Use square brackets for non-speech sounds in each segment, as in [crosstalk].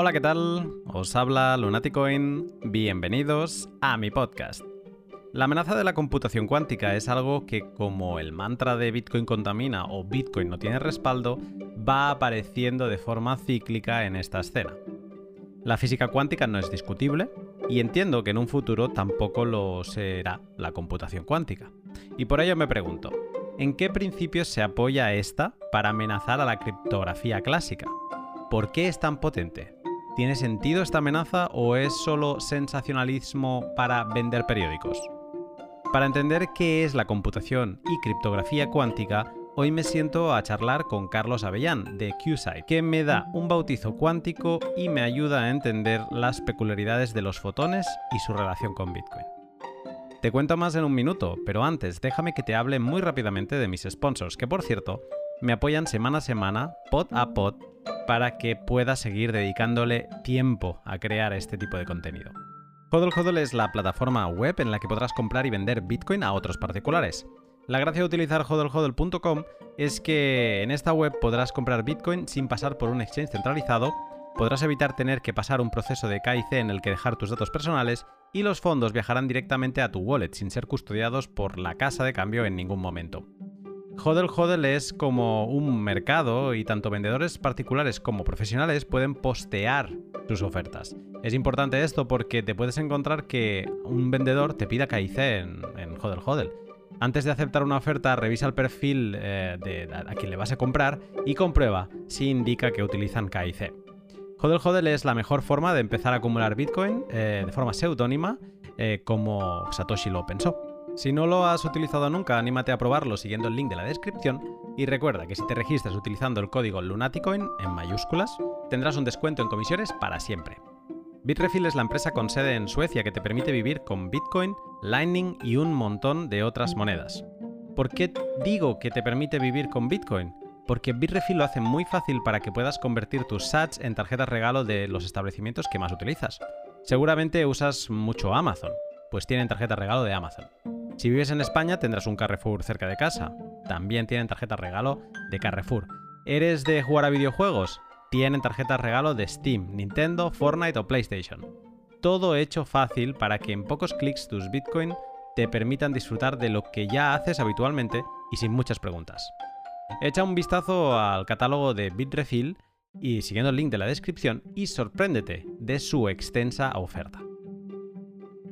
Hola, ¿qué tal? Os habla Lunaticoin. Bienvenidos a mi podcast. La amenaza de la computación cuántica es algo que, como el mantra de Bitcoin contamina o Bitcoin no tiene respaldo, va apareciendo de forma cíclica en esta escena. La física cuántica no es discutible y entiendo que en un futuro tampoco lo será la computación cuántica. Y por ello me pregunto, ¿en qué principios se apoya esta para amenazar a la criptografía clásica? ¿Por qué es tan potente? ¿Tiene sentido esta amenaza o es solo sensacionalismo para vender periódicos? Para entender qué es la computación y criptografía cuántica, hoy me siento a charlar con Carlos Avellán de QSite, que me da un bautizo cuántico y me ayuda a entender las peculiaridades de los fotones y su relación con Bitcoin. Te cuento más en un minuto, pero antes déjame que te hable muy rápidamente de mis sponsors, que por cierto, me apoyan semana a semana, pod a pod, para que pueda seguir dedicándole tiempo a crear este tipo de contenido. Hodl Hodl es la plataforma web en la que podrás comprar y vender Bitcoin a otros particulares. La gracia de utilizar hodlhodl.com es que en esta web podrás comprar Bitcoin sin pasar por un exchange centralizado, podrás evitar tener que pasar un proceso de KIC en el que dejar tus datos personales y los fondos viajarán directamente a tu wallet sin ser custodiados por la casa de cambio en ningún momento. Hodel Hodel es como un mercado y tanto vendedores particulares como profesionales pueden postear sus ofertas. Es importante esto porque te puedes encontrar que un vendedor te pida KIC en, en Hodel Hodel. Antes de aceptar una oferta, revisa el perfil eh, de a quien le vas a comprar y comprueba si indica que utilizan KIC. Hodel Hodel es la mejor forma de empezar a acumular Bitcoin eh, de forma seudónima, eh, como Satoshi lo pensó. Si no lo has utilizado nunca, anímate a probarlo siguiendo el link de la descripción y recuerda que si te registras utilizando el código Lunaticoin en mayúsculas, tendrás un descuento en comisiones para siempre. Bitrefill es la empresa con sede en Suecia que te permite vivir con Bitcoin, Lightning y un montón de otras monedas. ¿Por qué digo que te permite vivir con Bitcoin? porque Bitrefill lo hace muy fácil para que puedas convertir tus sats en tarjetas regalo de los establecimientos que más utilizas. Seguramente usas mucho Amazon, pues tienen tarjeta regalo de Amazon. Si vives en España tendrás un Carrefour cerca de casa, también tienen tarjeta regalo de Carrefour. ¿Eres de jugar a videojuegos? Tienen tarjetas regalo de Steam, Nintendo, Fortnite o PlayStation. Todo hecho fácil para que en pocos clics tus Bitcoin te permitan disfrutar de lo que ya haces habitualmente y sin muchas preguntas. Echa un vistazo al catálogo de Bitrefill y siguiendo el link de la descripción y sorpréndete de su extensa oferta.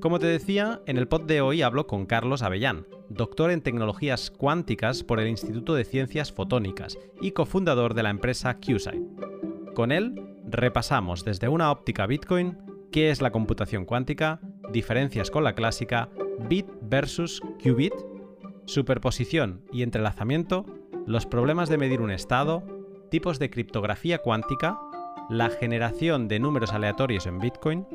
Como te decía, en el pod de hoy hablo con Carlos Avellán, doctor en tecnologías cuánticas por el Instituto de Ciencias Fotónicas y cofundador de la empresa QSite. Con él repasamos desde una óptica Bitcoin qué es la computación cuántica, diferencias con la clásica, bit versus qubit, superposición y entrelazamiento, los problemas de medir un estado, tipos de criptografía cuántica, la generación de números aleatorios en Bitcoin,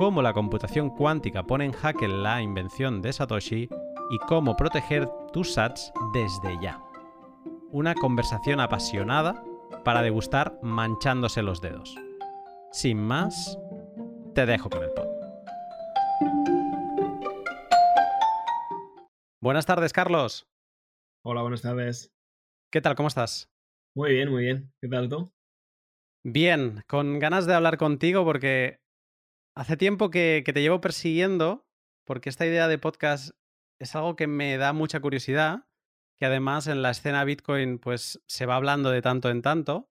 cómo la computación cuántica pone en jaque la invención de Satoshi y cómo proteger tus sats desde ya. Una conversación apasionada para degustar manchándose los dedos. Sin más, te dejo con el pod. Buenas tardes, Carlos. Hola, buenas tardes. ¿Qué tal? ¿Cómo estás? Muy bien, muy bien. ¿Qué tal tú? Bien, con ganas de hablar contigo porque hace tiempo que, te llevo persiguiendo, porque esta idea de podcast es algo que me da mucha curiosidad, que además en la escena Bitcoin pues se va hablando de tanto en tanto.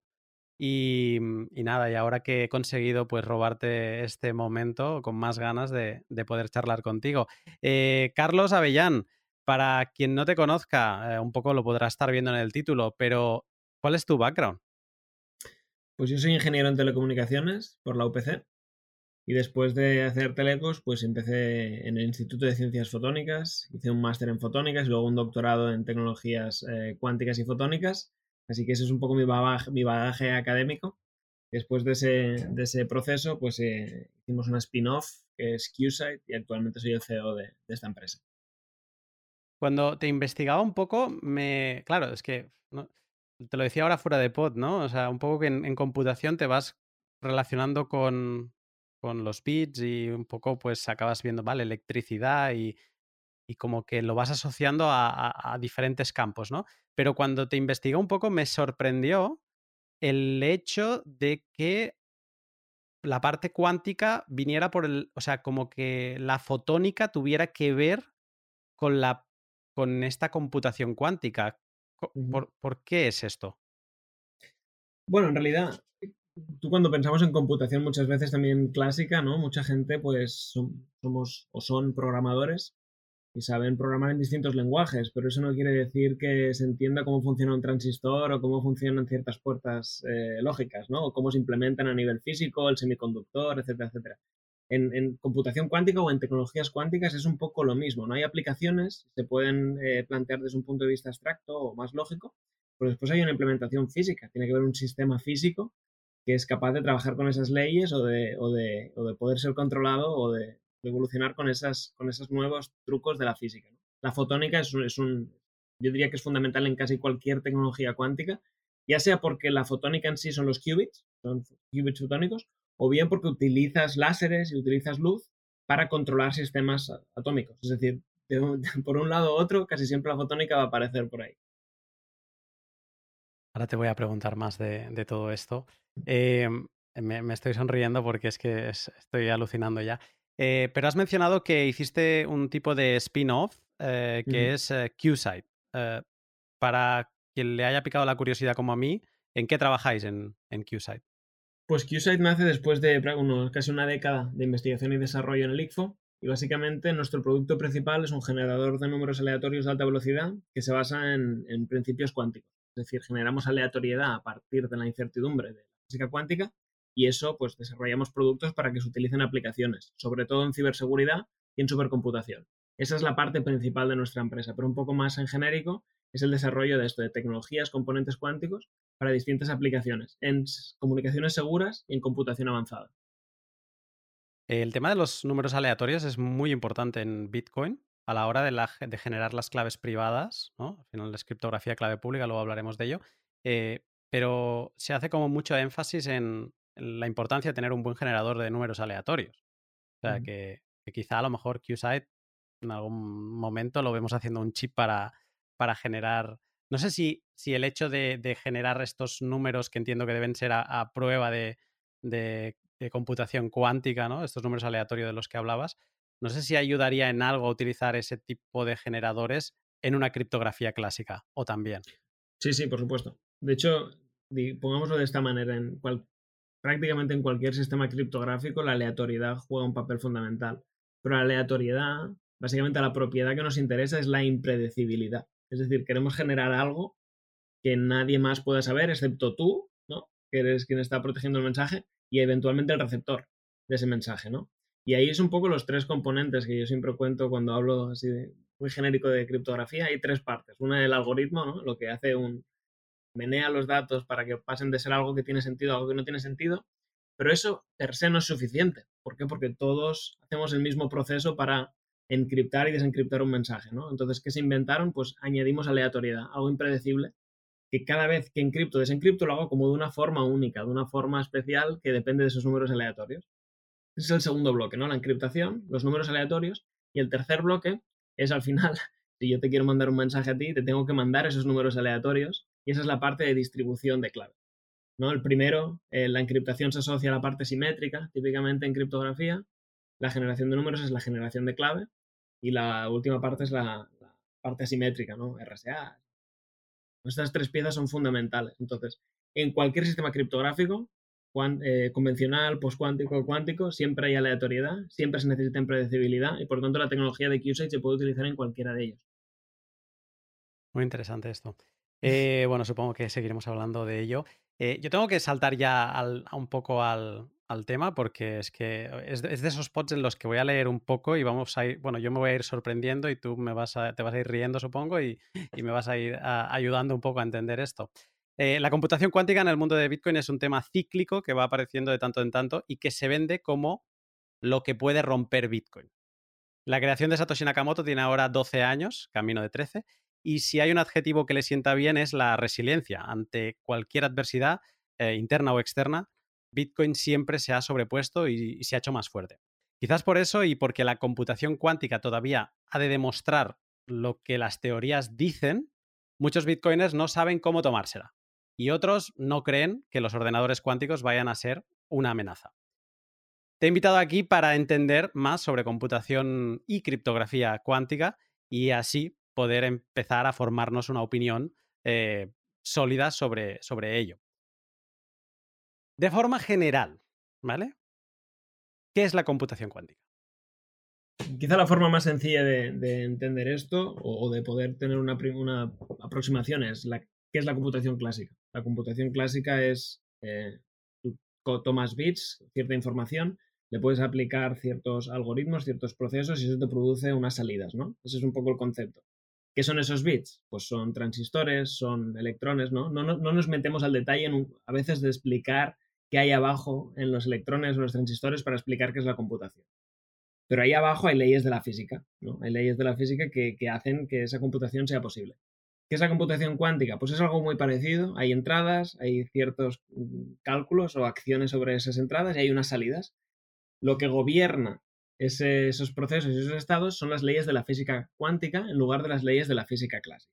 Y, nada, y ahora que he conseguido pues robarte este momento con más ganas de, poder charlar contigo. Eh, Carlos Avellán, para quien no te conozca, eh, un poco lo podrá estar viendo en el título, pero ¿cuál es tu background? Pues yo soy ingeniero en telecomunicaciones por la UPC y después de hacer telecos, pues empecé en el Instituto de Ciencias Fotónicas, hice un máster en fotónicas y luego un doctorado en tecnologías eh, cuánticas y fotónicas. Así que ese es un poco mi bagaje, académico. Después de ese, proceso, pues eh, hicimos una spin-off que es QSite y actualmente soy el CEO de esta empresa. Cuando te investigaba un poco, me. Claro, es que. Te lo decía ahora fuera de pod, ¿no? O sea, un poco que en, computación te vas relacionando con, con, los bits y un poco pues acabas viendo, ¿vale? Electricidad y, y como que lo vas asociando a, a, diferentes campos, ¿no? Pero cuando te investigué un poco me sorprendió el hecho de que la parte cuántica viniera por el, o sea, como que la fotónica tuviera que ver con la con esta computación cuántica. ¿Por, qué es esto? Bueno, en realidad, tú cuando pensamos en computación muchas veces también clásica, ¿no? Mucha gente pues somos o son programadores y saben programar en distintos lenguajes, pero eso no quiere decir que se entienda cómo funciona un transistor o cómo funcionan ciertas puertas eh, lógicas, ¿no? O cómo se implementan a nivel físico, el semiconductor, etcétera, etcétera. En, computación cuántica o en tecnologías cuánticas es un poco lo mismo, ¿no? Hay aplicaciones, se pueden eh, plantear desde un punto de vista abstracto o más lógico, pero después hay una implementación física, tiene que haber un sistema físico que es capaz de trabajar con esas leyes o de, o de, o de poder ser controlado o de, evolucionar con, esas, con esos nuevos trucos de la física. La fotónica es un, yo diría que es fundamental en casi cualquier tecnología cuántica, ya sea porque la fotónica en sí son los qubits, son qubits fotónicos, o bien porque utilizas láseres y utilizas luz para controlar sistemas atómicos. Es decir, [laughs] por un lado u otro, casi siempre la fotónica va a aparecer por ahí. Ahora te voy a preguntar más de, todo esto. Em, me, estoy sonriendo porque es que estoy alucinando ya. Eh, pero has mencionado que hiciste un tipo de spin-off eh, que es eh, QSite. para quien le haya picado la curiosidad como a mí, ¿en qué trabajáis en, en QSite? Pues QSite nace después de casi una década de investigación y desarrollo en el ICFO. Y básicamente nuestro producto principal es un generador de números aleatorios de alta velocidad que se basa en, en principios cuánticos. Es decir, generamos aleatoriedad a partir de la incertidumbre de la física cuántica y eso pues desarrollamos productos para que se utilicen aplicaciones, sobre todo en ciberseguridad y en supercomputación. Esa es la parte principal de nuestra empresa, pero un poco más en genérico es el desarrollo de esto, de tecnologías, componentes cuánticos para distintas aplicaciones, en comunicaciones seguras y en computación avanzada. El tema de los números aleatorios es muy importante en Bitcoin a la hora de, generar las claves privadas, ¿no? Al final es criptografía clave pública, luego hablaremos de ello, eh, pero se hace como mucho énfasis en, la importancia de tener un buen generador de números aleatorios. O sea, que, quizá a lo mejor QSite en algún momento lo vemos haciendo un chip para, para generar. No sé si, si el hecho de, generar estos números que entiendo que deben ser a, prueba de, de, computación cuántica, ¿no? Estos números aleatorios de los que hablabas. No sé si ayudaría en algo a utilizar ese tipo de generadores en una criptografía clásica o también. Sí, sí, por supuesto. De hecho, pongámoslo de esta manera, en cual, prácticamente en cualquier sistema criptográfico la aleatoriedad juega un papel fundamental. Pero la aleatoriedad, básicamente la propiedad que nos interesa es la impredecibilidad. Es decir, queremos generar algo que nadie más pueda saber excepto tú, ¿no? Que eres quien está protegiendo el mensaje y eventualmente el receptor de ese mensaje, ¿no? Y ahí es un poco los tres componentes que yo siempre cuento cuando hablo así de, muy genérico de criptografía. Hay tres partes. Una el algoritmo, ¿no? Lo que hace un, menea los datos para que pasen de ser algo que tiene sentido a algo que no tiene sentido, pero eso per se no es suficiente. ¿Por qué? Porque todos hacemos el mismo proceso para encriptar y desencriptar un mensaje, ¿no? Entonces, ¿qué se inventaron? Pues añadimos aleatoriedad, algo impredecible, que cada vez que encripto desencripto lo hago como de una forma única, de una forma especial que depende de esos números aleatorios. Es el segundo bloque, ¿no? La encriptación, los números aleatorios, y el tercer bloque es al final, [laughs] si yo te quiero mandar un mensaje a ti, te tengo que mandar esos números aleatorios y esa es la parte de distribución de clave. ¿no? El primero, eh, la encriptación se asocia a la parte simétrica, típicamente en criptografía. La generación de números es la generación de clave y la última parte es la, parte asimétrica, ¿no? RSA. Estas tres piezas son fundamentales. Entonces, en cualquier sistema criptográfico, eh, convencional, postcuántico, cuántico, siempre hay aleatoriedad, siempre se necesita impredecibilidad y por lo tanto la tecnología de QSATE se puede utilizar en cualquiera de ellos. Muy interesante esto. [laughs] Eh, bueno, supongo que seguiremos hablando de ello. Eh, yo tengo que saltar ya un poco al, tema porque es que es de, esos spots en los que voy a leer un poco y vamos a ir, bueno, yo me voy a ir sorprendiendo y tú me vas a, te vas a ir riendo, supongo, y, me vas a ir ayudando un poco a entender esto. Eh, la computación cuántica en el mundo de Bitcoin es un tema cíclico que va apareciendo de tanto en tanto y que se vende como lo que puede romper Bitcoin. La creación de Satoshi Nakamoto tiene ahora 12 años, camino de 13, y si hay un adjetivo que le sienta bien es la resiliencia. Ante cualquier adversidad, eh, interna o externa, Bitcoin siempre se ha sobrepuesto y, se ha hecho más fuerte. Quizás por eso y porque la computación cuántica todavía ha de demostrar lo que las teorías dicen, muchos bitcoiners no saben cómo tomársela. Y otros no creen que los ordenadores cuánticos vayan a ser una amenaza. Te he invitado aquí para entender más sobre computación y criptografía cuántica y así poder empezar a formarnos una opinión eh, sólida sobre, sobre ello. De forma general, ¿vale? ¿Qué es la computación cuántica? Quizá la forma más sencilla de, entender esto o, de poder tener una, aproximación es qué es la computación clásica. La computación clásica es, eh, tú tomas bits, cierta información, le puedes aplicar ciertos algoritmos, ciertos procesos y eso te produce unas salidas, ¿no? Ese es un poco el concepto. ¿Qué son esos bits? Pues son transistores, son electrones, ¿no? No, nos metemos al detalle a veces de explicar qué hay abajo en los electrones o los transistores para explicar qué es la computación. Pero ahí abajo hay leyes de la física, ¿no? Hay leyes de la física que hacen que esa computación sea posible. ¿Qué es la computación cuántica? Pues es algo muy parecido. Hay entradas, hay ciertos mm, cálculos o acciones sobre esas entradas y hay unas salidas lo que gobierna esos procesos y esos estados son las leyes de la física cuántica en lugar de las leyes de la física clásica.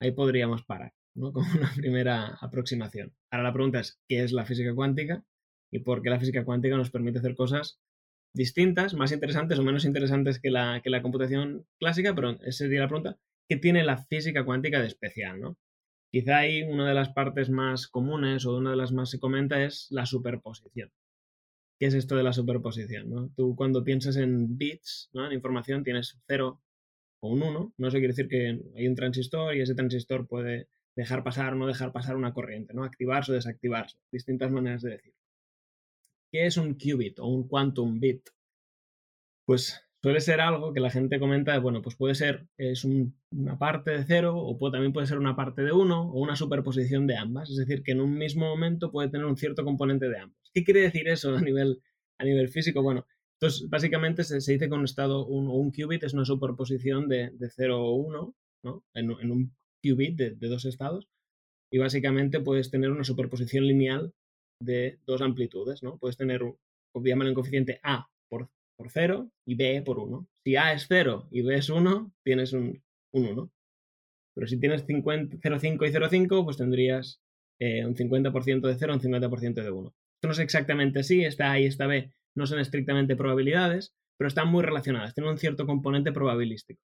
Ahí podríamos parar, ¿no? [laughs] Como una primera aproximación. Ahora la pregunta es, ¿qué es la física cuántica? Y por qué la física cuántica nos permite hacer cosas distintas, más interesantes o menos interesantes que la, que la computación clásica, pero esa sería la pregunta, ¿qué tiene la física cuántica de especial? ¿no? Quizá ahí una de las partes más comunes o una de las más se comenta es la superposición. ¿Qué es esto de la superposición? Tú cuando piensas en bits, ¿no? en información, tienes 0 o un 1. No eso quiere decir que hay un transistor y ese transistor puede dejar pasar o no dejar pasar una corriente, ¿no? activarse o desactivarse. Distintas maneras de decir. ¿Qué es un qubit o un quantum bit? Pues suele ser algo que la gente comenta, bueno, pues puede ser, es una parte de cero o también puede ser una parte de uno o una superposición de ambas. Es decir, que en un mismo momento puede tener un cierto componente de ambos. ¿Qué quiere decir eso a nivel, a nivel físico? Bueno, entonces básicamente se, dice que un estado, un, un, qubit es una superposición de, de 0 o 1, ¿no? En, un qubit de, de dos estados. Y básicamente puedes tener una superposición lineal de dos amplitudes, ¿no? Puedes tener, obviamente, un coeficiente A por por 0 y B por 1. Si A es 0 y B es 1, tienes un, 1. Pero si tienes 0,5 y 0,5, pues tendrías eh, un 50% de 0, un 50% de 1. Esto no es exactamente así, esta A y esta B no son estrictamente probabilidades, pero están muy relacionadas, tienen un cierto componente probabilístico.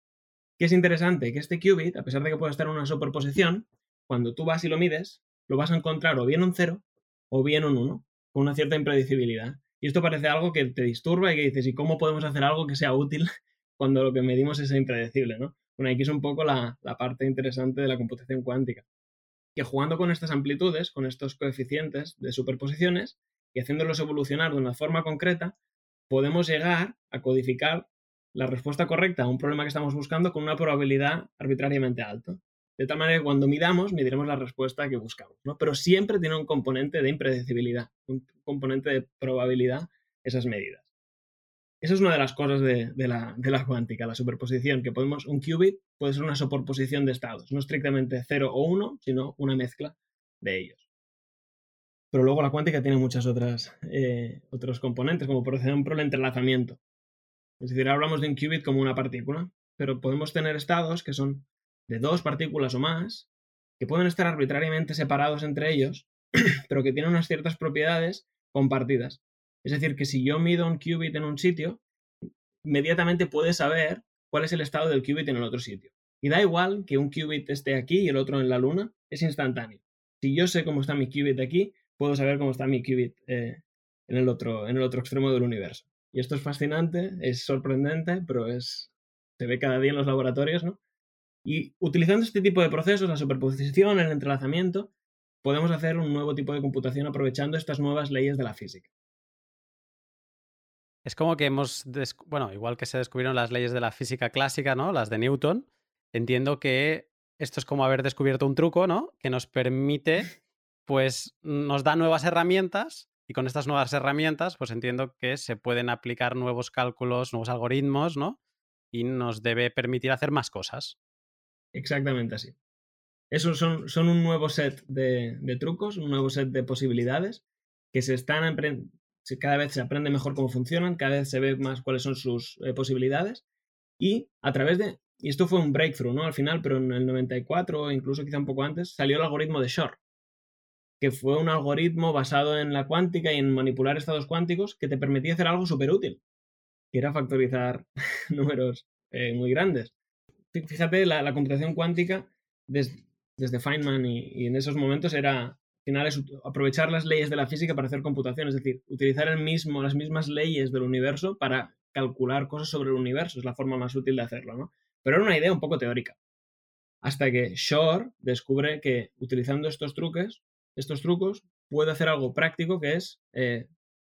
¿Qué es interesante? Que este qubit, a pesar de que pueda estar en una superposición, cuando tú vas y lo mides, lo vas a encontrar o bien un 0 o bien un 1, con una cierta impredecibilidad. Y esto parece algo que te disturba y que dices, ¿y cómo podemos hacer algo que sea útil [laughs] cuando lo que medimos es impredecible? ¿no? Bueno, aquí es un poco la, parte interesante de la computación cuántica. Que jugando con estas amplitudes, con estos coeficientes de superposiciones y haciéndolos evolucionar de una forma concreta, podemos llegar a codificar la respuesta correcta a un problema que estamos buscando con una probabilidad arbitrariamente alta. De tal manera que cuando midamos, mediremos la respuesta que buscamos, ¿no? Pero siempre tiene un componente de impredecibilidad, un componente de probabilidad esas medidas. Esa es una de las cosas de, la, cuántica, la superposición, que podemos, un qubit puede ser una superposición de estados, no estrictamente 0 o 1, sino una mezcla de ellos. Pero luego la cuántica tiene muchas otras eh, otros componentes, como por ejemplo el entrelazamiento. Es decir, hablamos de un qubit como una partícula, pero podemos tener estados que son de dos partículas o más, que pueden estar arbitrariamente separados entre ellos, [clears throat] pero que tienen unas ciertas propiedades compartidas. Es decir, que si yo mido un qubit en un sitio, inmediatamente puedes saber cuál es el estado del qubit en el otro sitio. Y da igual que un qubit esté aquí y el otro en la luna, es instantáneo. Si yo sé cómo está mi qubit aquí, puedo saber cómo está mi qubit eh, en, el otro, en el otro extremo del universo. Y esto es fascinante, es sorprendente, pero es, se ve cada día en los laboratorios, ¿no? Y utilizando este tipo de procesos, la superposición, el entrelazamiento, podemos hacer un nuevo tipo de computación aprovechando estas nuevas leyes de la física. Es como que hemos, bueno, igual que se descubrieron las leyes de la física clásica, ¿no? Las de Newton, entiendo que esto es como haber descubierto un truco, ¿no? Que nos permite, pues, nos da nuevas herramientas y con estas nuevas herramientas, pues entiendo que se pueden aplicar nuevos cálculos, nuevos algoritmos, ¿no? Y nos debe permitir hacer más cosas. Exactamente así. Esos son, son un nuevo set de, trucos, un nuevo set de posibilidades que se están cada vez se aprende mejor cómo funcionan, cada vez se ve más cuáles son sus eh, posibilidades y a través de, y esto fue un breakthrough, ¿no? Al final, pero en el 94 o incluso quizá un poco antes, salió el algoritmo de Shor, que fue un algoritmo basado en la cuántica y en manipular estados cuánticos que te permitía hacer algo súper útil, que era factorizar [laughs] números eh, muy grandes. Fíjate, la, computación cuántica desde Feynman y, en esos momentos era, al final, aprovechar las leyes de la física para hacer computación, es decir, utilizar el mismo, las mismas leyes del universo para calcular cosas sobre el universo, es la forma más útil de hacerlo, ¿no? Pero era una idea un poco teórica. Hasta que Shor descubre que utilizando estos truques estos trucos, puede hacer algo práctico que es eh,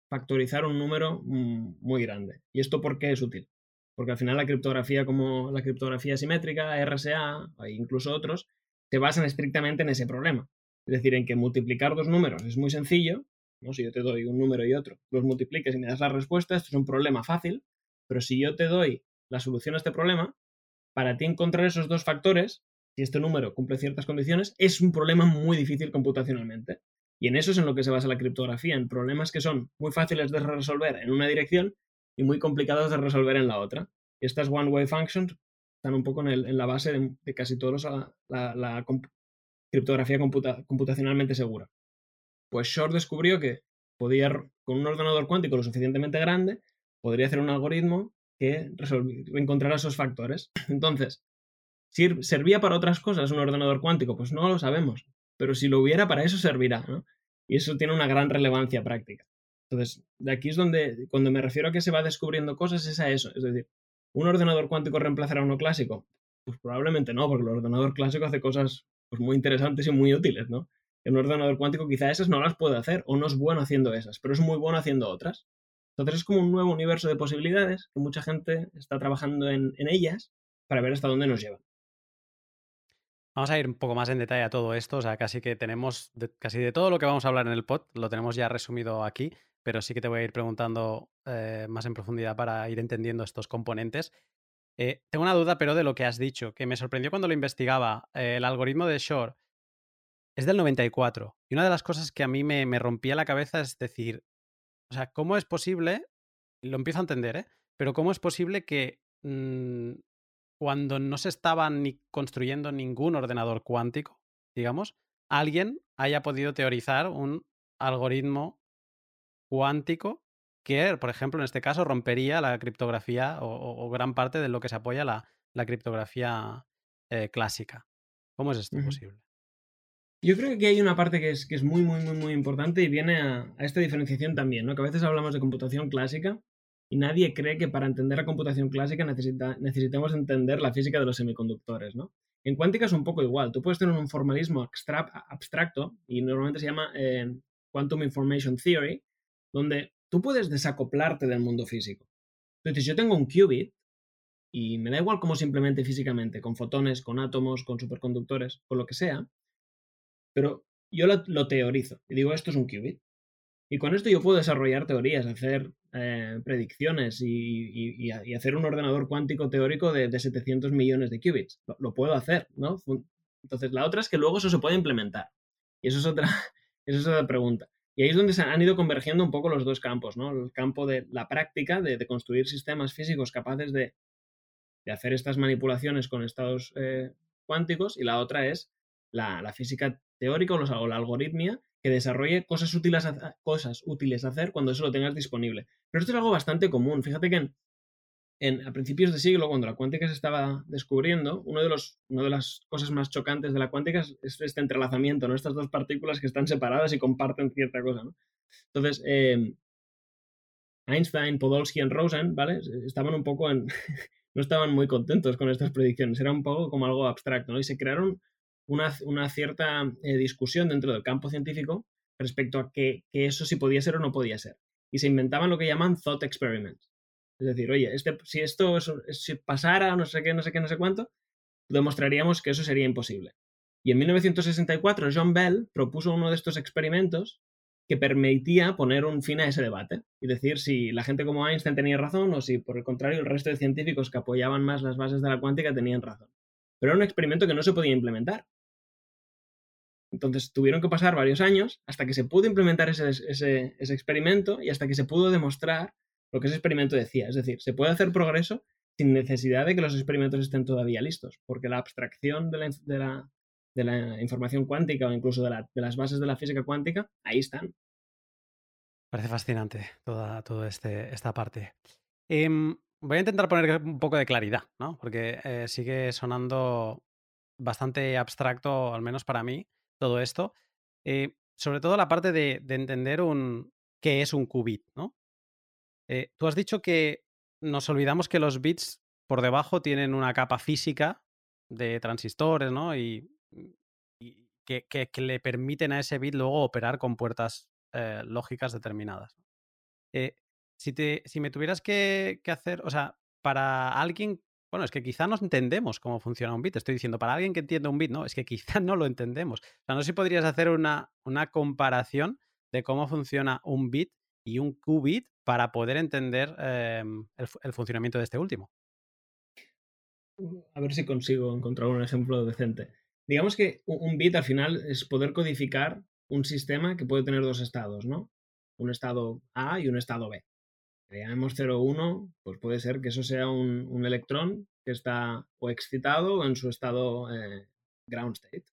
factorizar un número mm, muy grande. ¿Y esto por qué es útil? Porque al final la criptografía como la criptografía simétrica, RSA e incluso otros, se basan estrictamente en ese problema. Es decir, en que multiplicar dos números es muy sencillo, ¿no? si yo te doy un número y otro, los multipliques y me das la respuesta, esto es un problema fácil, pero si yo te doy la solución a este problema, para ti encontrar esos dos factores si este número cumple ciertas condiciones, es un problema muy difícil computacionalmente. Y en eso es en lo que se basa la criptografía, en problemas que son muy fáciles de resolver en una dirección y muy complicados de resolver en la otra. Y estas one-way functions están un poco en, la base de, casi todos la, la, criptografía computacionalmente segura. Pues Shor descubrió que podía, con un ordenador cuántico lo suficientemente grande, podría hacer un algoritmo que encontrara esos factores. [clears throat] Entonces, ¿Servía para otras cosas un ordenador cuántico? Pues no lo sabemos, pero si lo hubiera, para eso servirá, ¿no? Y eso tiene una gran relevancia práctica. Entonces, de aquí es donde, cuando me refiero a que se va descubriendo cosas, es a eso. Es decir, ¿un ordenador cuántico reemplazará uno clásico? Pues probablemente no, porque el ordenador clásico hace cosas pues, muy interesantes y muy útiles, ¿no? En un ordenador cuántico quizá esas no las puede hacer, o no es bueno haciendo esas, pero es muy bueno haciendo otras. Entonces es como un nuevo universo de posibilidades que mucha gente está trabajando en ellas para ver hasta dónde nos llevan. Vamos a ir un poco más en detalle a todo esto, o sea, casi que tenemos, casi de todo lo que vamos a hablar en el pod, lo tenemos ya resumido aquí, pero sí que te voy a ir preguntando eh, más en profundidad para ir entendiendo estos componentes. Eh, tengo una duda, pero de lo que has dicho, que me sorprendió cuando lo investigaba. Eh, el algoritmo de Shor es del 94, y una de las cosas que a mí me, rompía la cabeza es decir, o sea, ¿cómo es posible, lo empiezo a entender. Pero ¿cómo es posible que mm, cuando no se estaba ni construyendo ningún ordenador cuántico, digamos, alguien haya podido teorizar un algoritmo cuántico que, por ejemplo, en este caso, rompería la criptografía o, gran parte de lo que se apoya la, la criptografía eh, clásica. ¿Cómo es esto posible? Yo creo que aquí hay una parte que es, que es muy, muy, muy, muy importante y viene a, a, esta diferenciación también, ¿no? Que a veces hablamos de computación clásica y nadie cree que para entender la computación clásica necesita, necesitamos entender la física de los semiconductores, ¿no? En cuántica es un poco igual. Tú puedes tener un formalismo abstracto y normalmente se llama eh, Quantum Information Theory, donde tú puedes desacoplarte del mundo físico. Entonces, yo tengo un qubit y me da igual cómo simplemente físicamente, con fotones, con átomos, con superconductores, con lo que sea, pero yo lo teorizo y digo, esto es un qubit. Y con esto yo puedo desarrollar teorías, hacer eh, predicciones y, hacer un ordenador cuántico teórico de, 700 millones de qubits. Lo, puedo hacer, ¿no? Entonces, la otra es que luego eso se puede implementar. Y eso es otra, [laughs] eso es otra pregunta. Y ahí es donde se han ido convergiendo un poco los dos campos, ¿no? El campo de la práctica, de, construir sistemas físicos capaces de, hacer estas manipulaciones con estados eh, cuánticos, y la otra es la, física teórica o la algoritmia que desarrolle cosas útiles, cosas útiles a hacer cuando eso lo tengas disponible. Pero esto es algo bastante común. Fíjate que en, a principios de siglo, cuando la cuántica se estaba descubriendo, uno de los, una de las cosas más chocantes de la cuántica es, este entrelazamiento, ¿no? Estas dos partículas que están separadas y comparten cierta cosa. Entonces, em, Einstein, Podolsky y Rosen, ¿vale? Estaban un poco en... [laughs] no estaban muy contentos con estas predicciones, era un poco como algo abstracto, ¿no? Y se crearon una, cierta eh, discusión dentro del campo científico respecto a que, eso sí podía ser o no podía ser. Y se inventaban lo que llaman thought experiments. Es decir, oye, este, si esto pasara, no sé qué, no sé qué, no sé cuánto, demostraríamos que eso sería imposible. Y en 1964 John Bell propuso uno de estos experimentos que permitía poner un fin a ese debate y decir si la gente como Einstein tenía razón o si por el contrario el resto de científicos que apoyaban más las bases de la cuántica tenían razón. Pero era un experimento que no se podía implementar. Entonces tuvieron que pasar varios años hasta que se pudo implementar ese, experimento y hasta que se pudo demostrar lo que ese experimento decía. Es decir, se puede hacer progreso sin necesidad de que los experimentos estén todavía listos, porque la abstracción de la, de información cuántica o incluso de, las bases de la física cuántica, ahí están. Parece fascinante toda, este, esta parte. Em, voy a intentar poner un poco de claridad, ¿no? Porque eh, sigue sonando bastante abstracto, al menos para mí, todo esto. Eh, sobre todo la parte de, entender un, qué es un qubit, ¿no? Eh, tú has dicho que nos olvidamos que los bits por debajo tienen una capa física de transistores, ¿no? Y, que, le permiten a ese bit luego operar con puertas eh, lógicas determinadas. si, te, si me tuvieras que, que hacer, o sea, para alguien bueno, es que quizá no entendemos cómo funciona un bit. Estoy diciendo, para alguien que entiende un bit, no, es que quizá [laughs] no lo entendemos. O sea, no sé si podrías hacer una, una comparación de cómo funciona un bit y un qubit para poder entender em, el, funcionamiento de este último. A ver si consigo encontrar un ejemplo decente. Digamos que un bit al final es poder codificar un sistema que puede tener dos estados, ¿no? Un estado A y un estado B llamemos 0,1, pues puede ser que eso sea un, electrón que está o excitado o en su estado eh, ground state.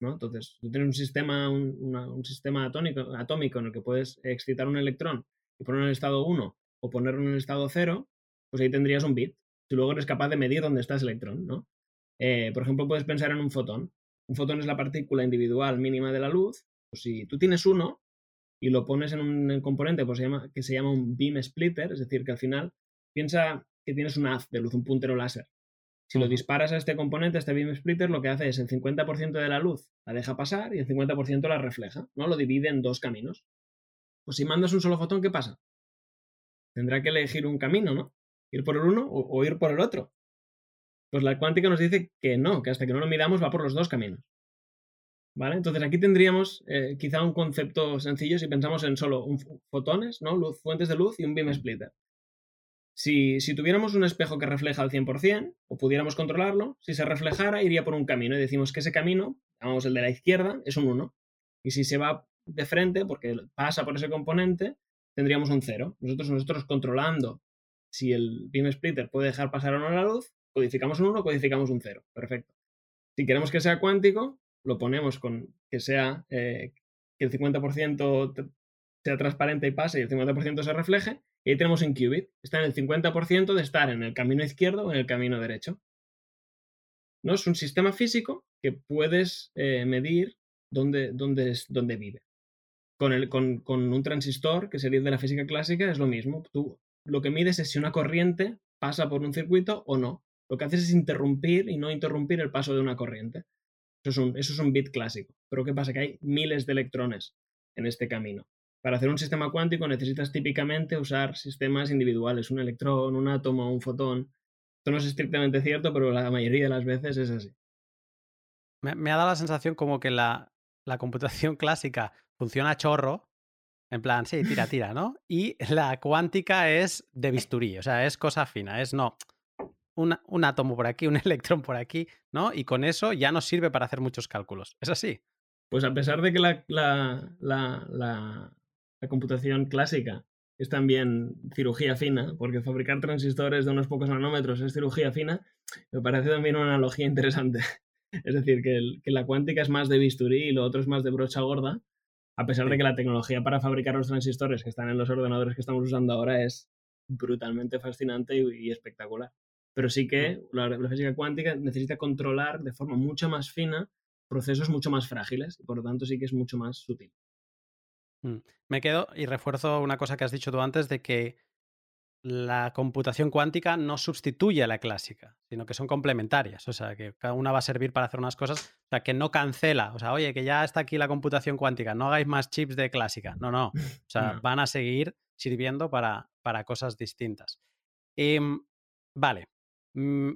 ¿no? Entonces, tú tienes un sistema, un, sistema atómico en el que puedes excitar un electrón y ponerlo en estado 1 o ponerlo en estado 0, pues ahí tendrías un bit. Si luego eres capaz de medir dónde está ese electrón, ¿no? Eh, por ejemplo, puedes pensar en un fotón. Un fotón es la partícula individual mínima de la luz. Pues si tú tienes uno, y lo pones en un componente pues, se llama, que se llama un beam splitter, es decir, que al final piensa que tienes un haz de luz, un puntero láser. Si lo disparas a este componente, a este beam splitter, lo que hace es el 50% de la luz la deja pasar y el 50% la refleja, ¿no? Lo divide en dos caminos. Pues si mandas un solo fotón, ¿qué pasa? Tendrá que elegir un camino, ¿no? Ir por el uno o ir por el otro. Pues la cuántica nos dice que no, que hasta que no lo miramos va por los dos caminos. Entonces aquí tendríamos eh, quizá un concepto sencillo si pensamos en solo un, fotones, ¿no? Luz, fuentes de luz y un beam splitter. Si, si, tuviéramos un espejo que refleja al 100% o pudiéramos controlarlo, si se reflejara iría por un camino y decimos que ese camino, llamamos el de la izquierda, es un 1. Y si se va de frente, porque pasa por ese componente, tendríamos un 0. Nosotros, nosotros controlando si el beam splitter puede dejar pasar o no la luz, codificamos un 1, codificamos un 0. Perfecto. Si queremos que sea cuántico, lo ponemos con que sea eh, que el 50% sea transparente y pase y el 50% se refleje, y ahí tenemos un qubit. Está en el 50% de estar en el camino izquierdo o en el camino derecho. ¿No? Es un sistema físico que puedes eh, medir dónde, dónde, dónde vive. Con, el, con, con, un transistor, que sería de la física clásica, es lo mismo. Tú lo que mides es si una corriente pasa por un circuito o no. Lo que haces es interrumpir y no interrumpir el paso de una corriente. Eso es, un, bit clásico. Pero ¿qué pasa? Que hay miles de electrones en este camino. Para hacer un sistema cuántico necesitas típicamente usar sistemas individuales, un electrón, un átomo, un fotón. Esto no es estrictamente cierto, pero la mayoría de las veces es así. Me, ha dado la sensación como que la, la, computación [laughs] clásica funciona chorro, en plan, sí, tira, tira, ¿no? Y [laughs] la cuántica es de bisturí, o sea, es cosa fina, es no un, átomo por aquí, un [laughs] electrón por aquí, ¿no? Y con eso ya nos sirve para hacer muchos cálculos. ¿Es así? Pues a pesar de que la, la, computación clásica es también cirugía fina, porque fabricar transistores de unos pocos nanómetros es cirugía fina, me parece también una analogía [laughs] interesante. Es decir, que, que, la cuántica es más de bisturí y lo otro es más de brocha gorda, a pesar de que la tecnología para fabricar los transistores que están en los ordenadores que estamos usando ahora es brutalmente fascinante y espectacular. Pero sí que la, física cuántica necesita controlar de forma mucho más fina procesos mucho más frágiles y por lo tanto sí que es mucho más sutil. Mm. Me quedo y refuerzo una cosa que has dicho tú antes de que la computación cuántica no sustituye a la clásica, sino que son complementarias. O sea, que cada una va a servir para hacer unas cosas, o sea, que no cancela. O sea, oye, que ya está aquí la computación cuántica, no hagáis más chips de clásica. No, no. O [laughs] sea, van a seguir sirviendo para, para cosas distintas. Em, vale, Mm,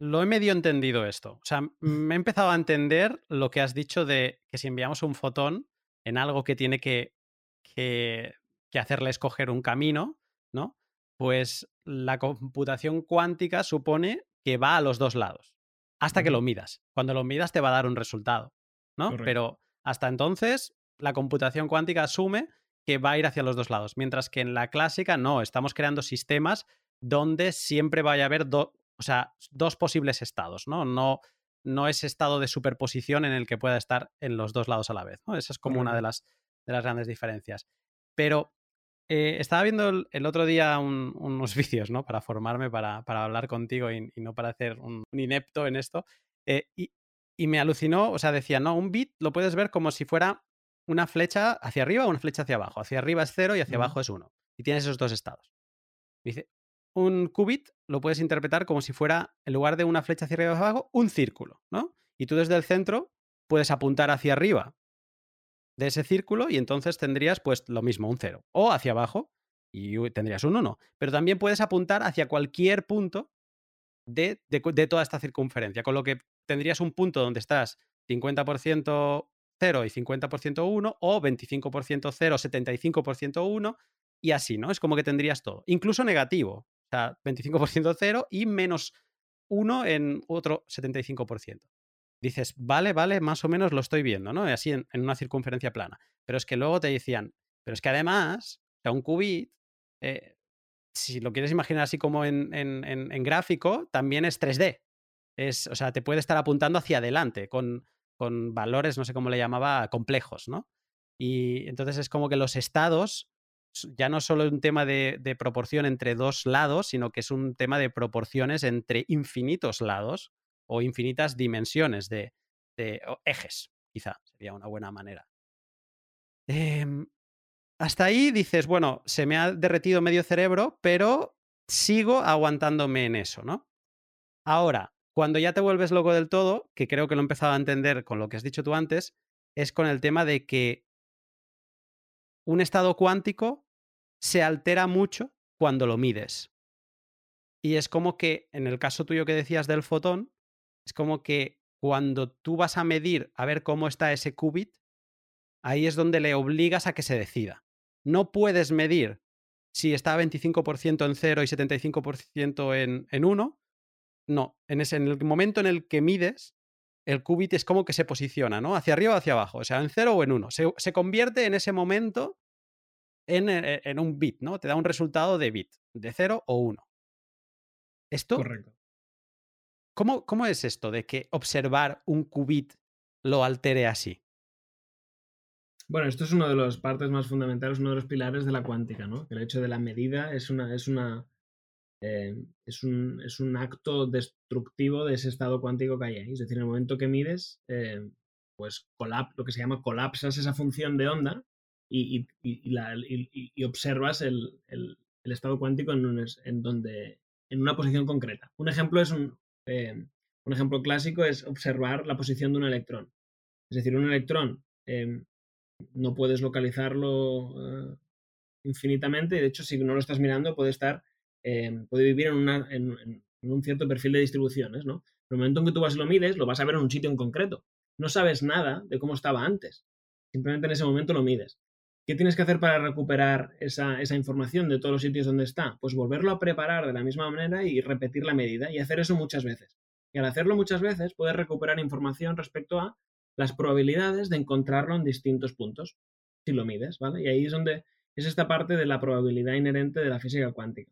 lo he medio entendido esto. O sea, me he empezado a entender lo que has dicho de que si enviamos un fotón en algo que tiene que, que, hacerle escoger un camino, ¿no? Pues la computación cuántica supone que va a los dos lados. Hasta que lo midas. Cuando lo midas te va a dar un resultado, ¿no? Pero hasta entonces la computación cuántica asume que va a ir hacia los dos lados. Mientras que en la clásica no, estamos creando sistemas donde siempre vaya a haber dos o sea, dos posibles estados, ¿no? No, no es estado de superposición en el que pueda estar en los dos lados a la vez. ¿no? Esa es como una de las, de las grandes diferencias. Pero eh, estaba viendo el, otro día unos [laughs] vicios, ¿no? Para formarme, para, hablar contigo y, no para hacer un, inepto en esto. Eh, y, y, me alucinó, o sea, decía, no, un bit lo puedes ver como si fuera una flecha hacia arriba o una flecha hacia abajo. Hacia arriba es cero y hacia abajo es uno. Y tienes esos dos estados. Dice, un qubit lo puedes interpretar como si fuera, en lugar de una flecha hacia arriba o hacia abajo, un círculo, ¿no? Y tú desde el centro puedes apuntar hacia arriba de ese círculo y entonces tendrías pues lo mismo, un cero. O hacia abajo y tendrías un 1. Pero también puedes apuntar hacia cualquier punto de, de, toda esta circunferencia, con lo que tendrías un punto donde estás 50% 0 y 50% 1 o 25% 0, 75% 1 y así, ¿no? Es como que tendrías todo, incluso negativo, o sea, 25% 0 y menos 1 en otro 75% dices, vale, vale, más o menos lo estoy viendo, ¿no? Así en, una circunferencia plana. Pero es que luego te decían, pero es que además, un qubit, eh, si lo quieres imaginar así como en, en, gráfico, también es 3D. Es, o sea, te puede estar apuntando hacia adelante con, con valores, no sé cómo le llamaba, complejos, ¿no? Y entonces es como que los estados ya no solo un tema de, de, proporción entre dos lados, sino que es un tema de proporciones entre infinitos lados o infinitas dimensiones de, ejes, quizá sería una buena manera. Em, hasta ahí dices, bueno, se me ha derretido medio cerebro, pero sigo aguantándome en eso, ¿no? Ahora, cuando ya te vuelves loco del todo, que creo que lo he empezado a entender con lo que has dicho tú antes, es con el tema de que un estado cuántico se altera mucho cuando lo mides. Y es como que, en el caso tuyo que decías del fotón, es como que cuando tú vas a medir a ver cómo está ese qubit, ahí es donde le obligas a que se decida. No puedes medir si está 25% en 0 y 75% en, en 1. No, en, ese, en el momento en el que mides, el qubit es como que se posiciona, ¿no? Hacia arriba o hacia abajo, o sea, en 0 o en 1. Se, se, convierte en ese momento en, en, en, un bit, ¿no? Te da un resultado de bit, de 0 o 1. Esto Correcto. ¿Cómo, es esto de que observar un qubit lo altere así? Bueno, esto es una de las partes más fundamentales, uno de los pilares de la cuántica, ¿no? El hecho de la medida es una, es una eh, es, un, es, un, acto destructivo de ese estado cuántico que hay ahí. Es decir, en el momento que mides, eh, pues lo que se llama colapsas esa función de onda y, y, observas el, el, estado cuántico en, en, donde, en una posición concreta. Un ejemplo es un, eh, un ejemplo clásico es observar la posición de un electrón. Es decir, un electrón em, no puedes localizarlo eh, infinitamente, de hecho, si no lo estás mirando, puede estar, em, puede vivir en, un cierto perfil de distribuciones, ¿no? En el momento en que tú vas y lo mides, lo vas a ver en un sitio en concreto. No sabes nada de cómo estaba antes. Simplemente en ese momento lo mides. ¿Qué tienes que hacer para recuperar esa, información de todos los sitios donde está? Pues volverlo a preparar de la misma manera y repetir la medida y hacer eso muchas veces. Y al hacerlo muchas veces puedes recuperar información respecto a las probabilidades de encontrarlo en distintos puntos, si lo mides, ¿vale? Y ahí es donde es esta parte de la probabilidad inherente de la física cuántica.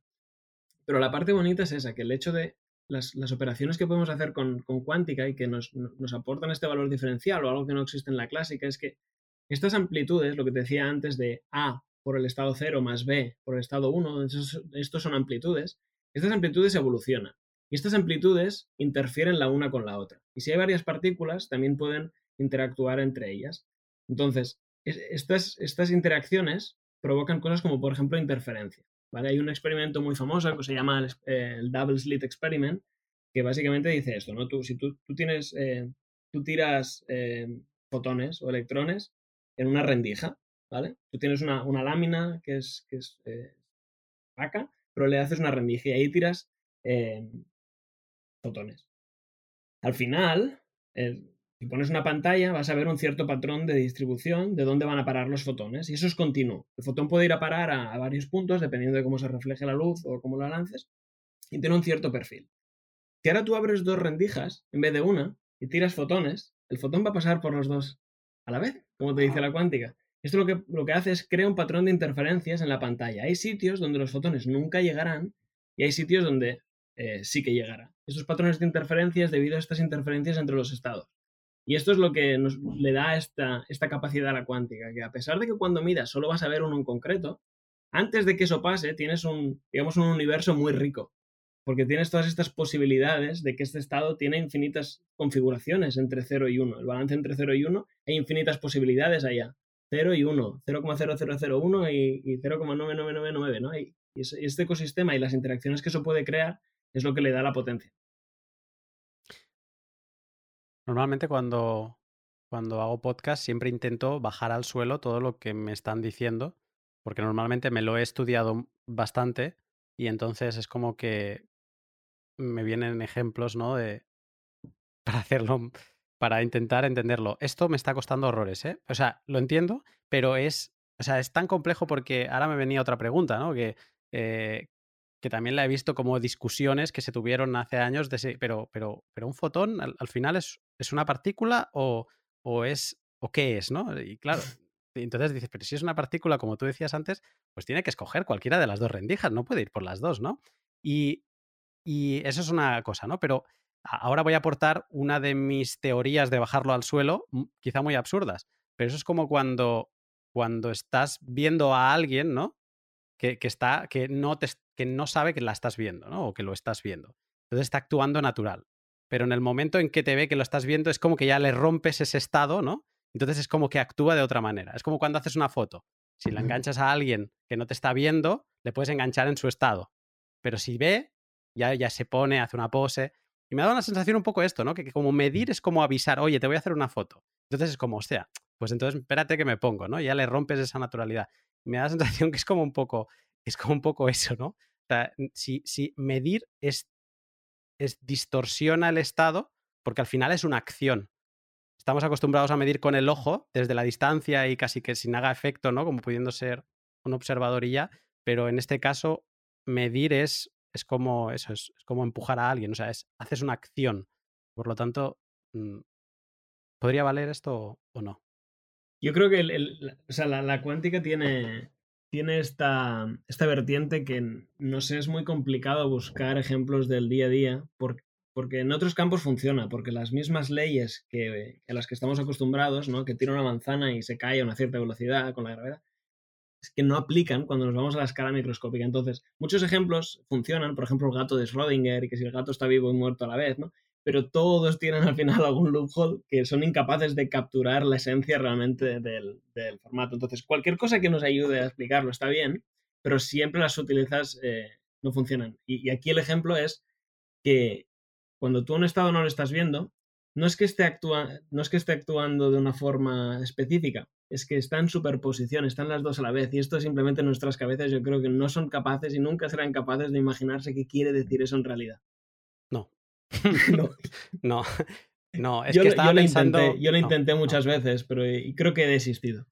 Pero la parte bonita es esa, que el hecho de las, operaciones que podemos hacer con, cuántica y que nos, nos aportan este valor diferencial o algo que no existe en la clásica es que estas amplitudes, lo que te decía antes de A por el estado 0 más B por el estado 1, estos, son amplitudes, estas amplitudes evolucionan. Y estas amplitudes interfieren la una con la otra. Y si hay varias partículas, también pueden interactuar entre ellas. Entonces, estas, estas interacciones provocan cosas como, por ejemplo, interferencia. ¿vale? Hay un experimento muy famoso que se llama el, Double Slit Experiment, que básicamente dice esto, ¿no? Tú, si tú, tienes, eh, tú tiras eh, fotones o electrones en una rendija, ¿vale? Tú tienes una, lámina que es, que es eh, pero le haces una rendija y ahí tiras eh, fotones. Al final, si pones una pantalla, vas a ver un cierto patrón de distribución de dónde van a parar los fotones, y eso es continuo. El fotón puede ir a parar a, varios puntos, dependiendo de cómo se refleje la luz o cómo la lances, y tiene un cierto perfil. Si ahora tú abres dos rendijas en vez de una y tiras fotones, el fotón va a pasar por los dos a la vez, como te dice la cuántica. Esto lo que, lo que hace es crear un patrón de interferencias en la pantalla. Hay sitios donde los fotones nunca llegarán y hay sitios donde eh, sí que llegará. estos patrones de interferencias debido a estas interferencias entre los estados. Y esto es lo que nos le da esta, esta capacidad a la cuántica, que a pesar de que cuando miras solo vas a ver uno en concreto, antes de que eso pase tienes un, digamos, un universo muy rico, porque tienes todas estas posibilidades de que este estado tiene infinitas configuraciones entre 0 y 1. El balance entre 0 y 1 hay infinitas posibilidades allá. 0 y 1, 0,0001 y, y 0,9999, ¿no? Y, y este ecosistema y las interacciones que eso puede crear es lo que le da la potencia. Normalmente cuando, cuando hago podcast siempre intento bajar al suelo todo lo que me están diciendo, porque normalmente me lo he estudiado bastante y entonces es como que me vienen ejemplos, ¿no? De, para hacerlo, para intentar entenderlo. Esto me está costando horrores, ¿eh? O sea, lo entiendo, pero es, o sea, es tan complejo porque ahora me venía otra pregunta, ¿no? Que, eh, que también la he visto como discusiones que se tuvieron hace años de pero, pero, pero un fotón al, final es, es, una partícula o, o, es o qué es, ¿no? Y claro, [laughs] entonces dices, pero si es una partícula, como tú decías antes, pues tiene que escoger cualquiera de las dos rendijas, no puede ir por las dos, ¿no? Y, y eso es una cosa, ¿no? Pero ahora voy a aportar una de mis teorías de bajarlo al suelo, quizá muy absurdas, pero eso es como cuando, cuando estás viendo a alguien, ¿no? Que, que está, que no, te, que no sabe que la estás viendo, ¿no? O que lo estás viendo. Entonces está actuando natural. Pero en el momento en que te ve que lo estás viendo, es como que ya le rompes ese estado, ¿no? Entonces es como que actúa de otra manera. Es como cuando haces una foto. Si la enganchas a alguien que no te está viendo, le puedes enganchar en su estado. Pero si ve, ya, ya se pone, hace una pose. Y me ha dado una sensación un poco esto, ¿no? Que, como medir es como avisar, oye, te voy a hacer una foto. Entonces es como, hostia, pues entonces espérate que me pongo, ¿no? Ya le rompes esa naturalidad. me da la [laughs] sensación que es como un poco, es como un poco eso, ¿no? O sea, si, si medir es, es distorsiona el estado, porque al final es una acción. Estamos acostumbrados a medir con el ojo desde la distancia y casi que sin haga efecto, ¿no? Como pudiendo ser un observador y ya, pero en este caso medir es es como eso, es, como empujar a alguien, o sea, es, haces una acción. Por lo tanto, mm, ¿podría valer esto o no? Yo creo que la, cuántica tiene, tiene esta, esta vertiente que no sé, es muy complicado buscar ejemplos del día a día, porque, porque en otros campos funciona, porque las mismas leyes que, a las que estamos acostumbrados, ¿no? que tira una manzana y se cae a una cierta velocidad con la gravedad, que no aplican cuando nos vamos a la escala microscópica. Entonces, muchos ejemplos funcionan, por ejemplo, el gato de Schrödinger, que si el gato está vivo y muerto a la vez, ¿no? Pero todos tienen al final [laughs] algún loophole que son incapaces de capturar la esencia realmente del, formato. Entonces, cualquier cosa que nos ayude a explicarlo está bien, pero siempre las sutilezas eh, no funcionan. Y, aquí el ejemplo es que cuando tú un estado no lo estás viendo, no es que esté, no es que esté actuando de una forma específica, es que está en superposición, están las dos a la vez. Y esto simplemente nuestras cabezas yo creo que no son capaces y nunca serán capaces de imaginarse qué quiere decir eso en realidad. No. [laughs] [laughs] no. no. [laughs] No, es que estaba yo pensando... Intenté, yo lo intenté muchas veces, pero creo que he desistido.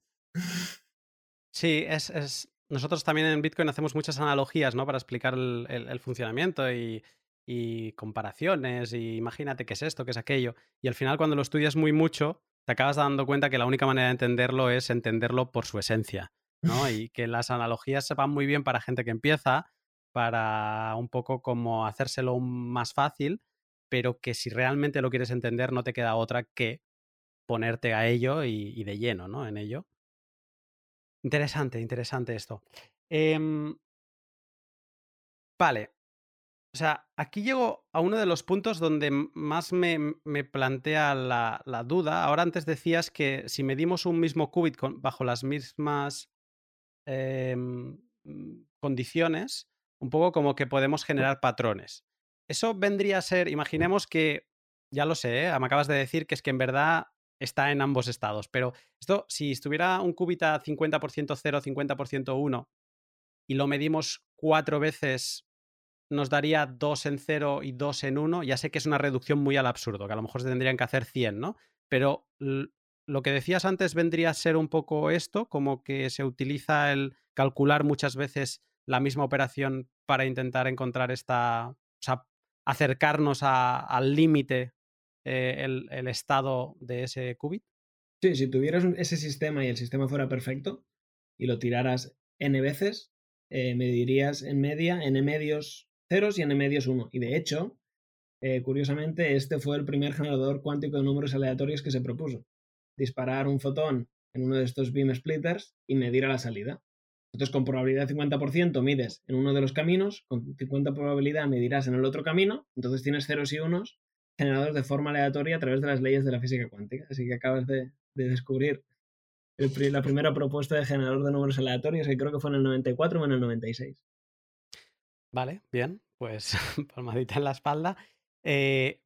Sí, es, es, Nosotros también en Bitcoin hacemos muchas analogías, ¿no? Para explicar el, el funcionamiento y, y comparaciones y imagínate qué es esto, qué es aquello. Y al final cuando lo estudias muy mucho, te acabas dando cuenta que la única manera de entenderlo es entenderlo por su esencia, ¿no? [laughs] Y que las analogías se van muy bien para gente que empieza, para un poco como hacérselo más fácil, pero que si realmente lo quieres entender no te queda otra que ponerte a ello y, de lleno, ¿no? En ello. Interesante, interesante esto. Em, vale, o sea, aquí llego a uno de los puntos donde más me, plantea la, duda. Ahora antes decías que si medimos un mismo qubit bajo las mismas em, condiciones, un poco como que podemos generar patrones. Eso vendría a ser, imaginemos que, ya lo sé, ¿eh? me acabas de decir que es que en verdad está en ambos estados, pero esto, si estuviera un qubit a 50% 0, 50% 1 y lo medimos cuatro veces nos daría 2 en 0 y 2 en 1. Ya sé que es una reducción muy al absurdo, que a lo mejor se tendrían que hacer 100, ¿no? Pero lo que decías antes vendría a ser un poco esto, como que se utiliza el calcular muchas veces la misma operación para intentar encontrar esta, o sea, acercarnos al límite, eh, el, estado de ese qubit. Sí, si tuvieras ese sistema y el sistema fuera perfecto y lo tiraras n veces, eh, medirías en media n medios ceros y n medios 1. Y de hecho, eh, curiosamente, este fue el primer generador cuántico de números aleatorios que se propuso. Disparar un fotón en uno de estos beam splitters y medir a la salida. Entonces, con probabilidad de 50% mides en uno de los caminos, con 50 probabilidad medirás en el otro camino, entonces tienes ceros y unos generados de forma aleatoria a través de las leyes de la física cuántica. Así que acabas de, descubrir la primera propuesta de generador de números aleatorios, que creo que fue en el 94 o en el 96. Vale, bien, pues [laughs] palmadita en la espalda. Eh,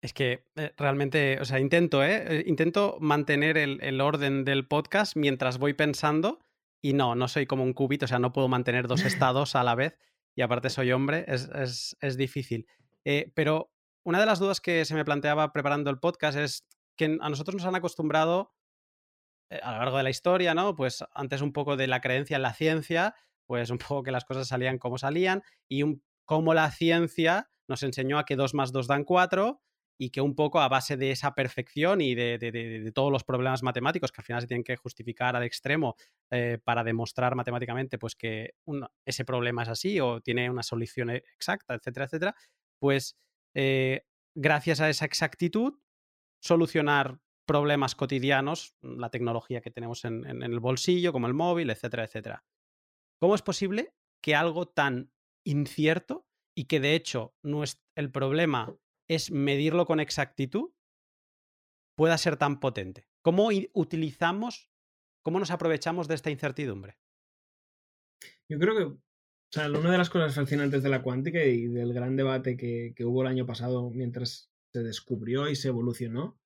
es que eh, realmente, o sea, intento, ¿eh? Intento mantener el, orden del podcast mientras voy pensando y no, no soy como un cubito, o sea, no puedo mantener dos [laughs] estados a la vez y aparte soy hombre, es, es, difícil. pero una de las dudas que se me planteaba preparando el podcast es que a nosotros nos han acostumbrado a lo largo de la historia, ¿no? Pues antes un poco de la creencia en la ciencia, pues un poco que las cosas salían como salían y un, cómo la ciencia nos enseñó a que 2 más 2 dan 4 y que un poco a base de esa perfección y de, todos los problemas matemáticos que al final se tienen que justificar al extremo eh, para demostrar matemáticamente pues que ese problema es así o tiene una solución exacta, etcétera, etcétera, pues eh, gracias a esa exactitud solucionar problemas cotidianos, la tecnología que tenemos en, en el bolsillo, como el móvil, etcétera, etcétera. ¿Cómo es posible que algo tan incierto y que de hecho el problema es medirlo con exactitud, pueda ser tan potente? ¿Cómo utilizamos, cómo nos aprovechamos de esta incertidumbre? Yo creo que o sea, una de las cosas fascinantes de la cuántica y del gran debate que, hubo el año pasado mientras se descubrió y se evolucionó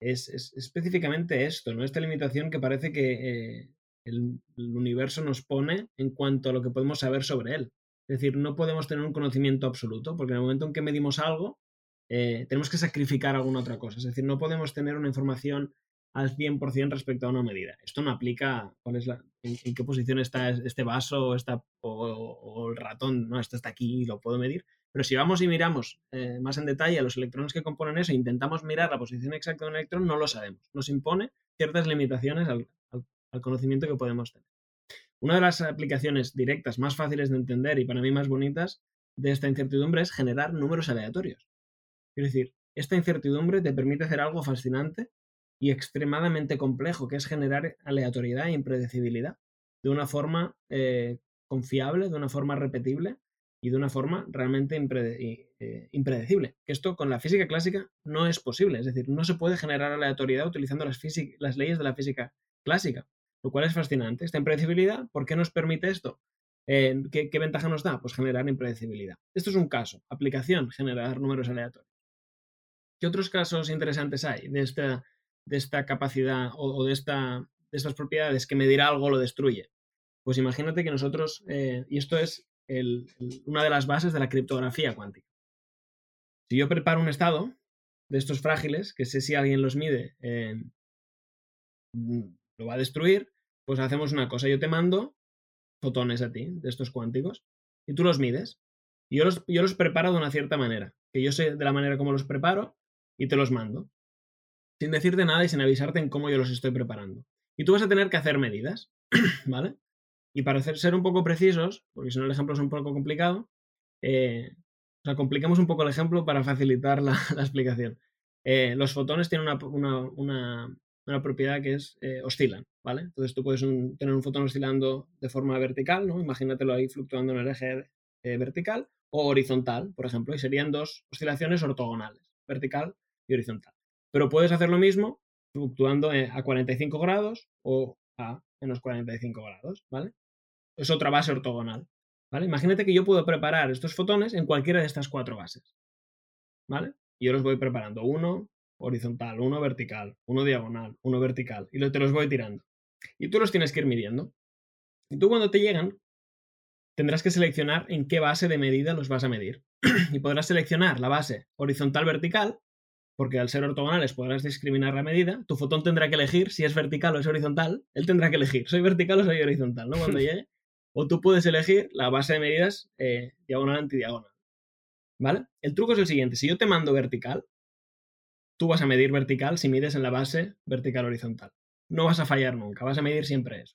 es, específicamente esto, ¿no? Esta limitación que parece que eh, el, universo nos pone en cuanto a lo que podemos saber sobre él. Es decir, no podemos tener un conocimiento absoluto, porque en el momento en que medimos algo, eh, tenemos que sacrificar alguna otra cosa. Es decir, no podemos tener una información al 100% respecto a una medida. Esto no aplica cuál es la, en, qué posición está este vaso o, el ratón. No, esto está aquí y lo puedo medir. Pero si vamos y miramos eh, más en detalle a los electrones que componen eso e intentamos mirar la posición exacta de un electrón, no lo sabemos. Nos impone ciertas limitaciones al, al conocimiento que podemos tener. Una de las aplicaciones directas más fáciles de entender y para mí más bonitas de esta incertidumbre es generar números aleatorios. Es decir, esta incertidumbre te permite hacer algo fascinante y extremadamente complejo, que es generar aleatoriedad e impredecibilidad de una forma eh, confiable, de una forma repetible y de una forma realmente eh, impredecible. Que esto con la física clásica no es posible, es decir, no se puede generar aleatoriedad utilizando las, las leyes de la física clásica lo cual es fascinante. Esta impredecibilidad, ¿por qué nos permite esto? Eh, ¿qué, ventaja nos da? Pues generar impredecibilidad. Esto es un caso. Aplicación, generar números aleatorios. ¿Qué otros casos interesantes hay de esta, de esta capacidad o, de, esta, de estas propiedades que medir algo lo destruye? Pues imagínate que nosotros, eh, y esto es una de las bases de la criptografía cuántica. Si yo preparo un estado de estos frágiles, que sé si alguien los mide, eh, va a destruir, pues hacemos una cosa, yo te mando fotones a ti, de estos cuánticos, y tú los mides. Y yo los, yo los preparo de una cierta manera, que yo sé de la manera como los preparo y te los mando, sin decirte nada y sin avisarte en cómo yo los estoy preparando. Y tú vas a tener que hacer medidas, [clears throat] ¿vale? Y para ser un poco precisos, porque si no el ejemplo es un poco complicado, eh, o sea, complicamos un poco el ejemplo para facilitar la, [laughs] explicación. Eh, los fotones tienen una propiedad que es eh, oscilan, ¿vale? Entonces tú puedes tener un fotón oscilando de forma vertical, ¿no? Imagínatelo ahí fluctuando en el eje eh, vertical o horizontal, por ejemplo, y serían dos oscilaciones ortogonales, vertical y horizontal. Pero puedes hacer lo mismo fluctuando eh, a 45 grados o a menos 45 grados, ¿vale? Es otra base ortogonal, ¿vale? Imagínate que yo puedo preparar estos fotones en cualquiera de estas cuatro bases, ¿vale? Yo los voy preparando uno, horizontal, uno vertical, uno diagonal, uno vertical, y te los voy tirando. Y tú los tienes que ir midiendo. Y tú cuando te llegan, tendrás que seleccionar en qué base de medida los vas a medir. [clears throat] y podrás seleccionar la base horizontal-vertical, porque al ser ortogonales podrás discriminar la medida. Tu fotón tendrá que elegir si es vertical o es horizontal. Él tendrá que elegir, soy vertical o soy horizontal, ¿no? Cuando [laughs] llegue. O tú puedes elegir la base de medidas eh, diagonal antidiagonal. ¿Vale? El truco es el siguiente. Si yo te mando vertical, tú vas a medir vertical si mides en la base vertical horizontal. No vas a fallar nunca, vas a medir siempre eso.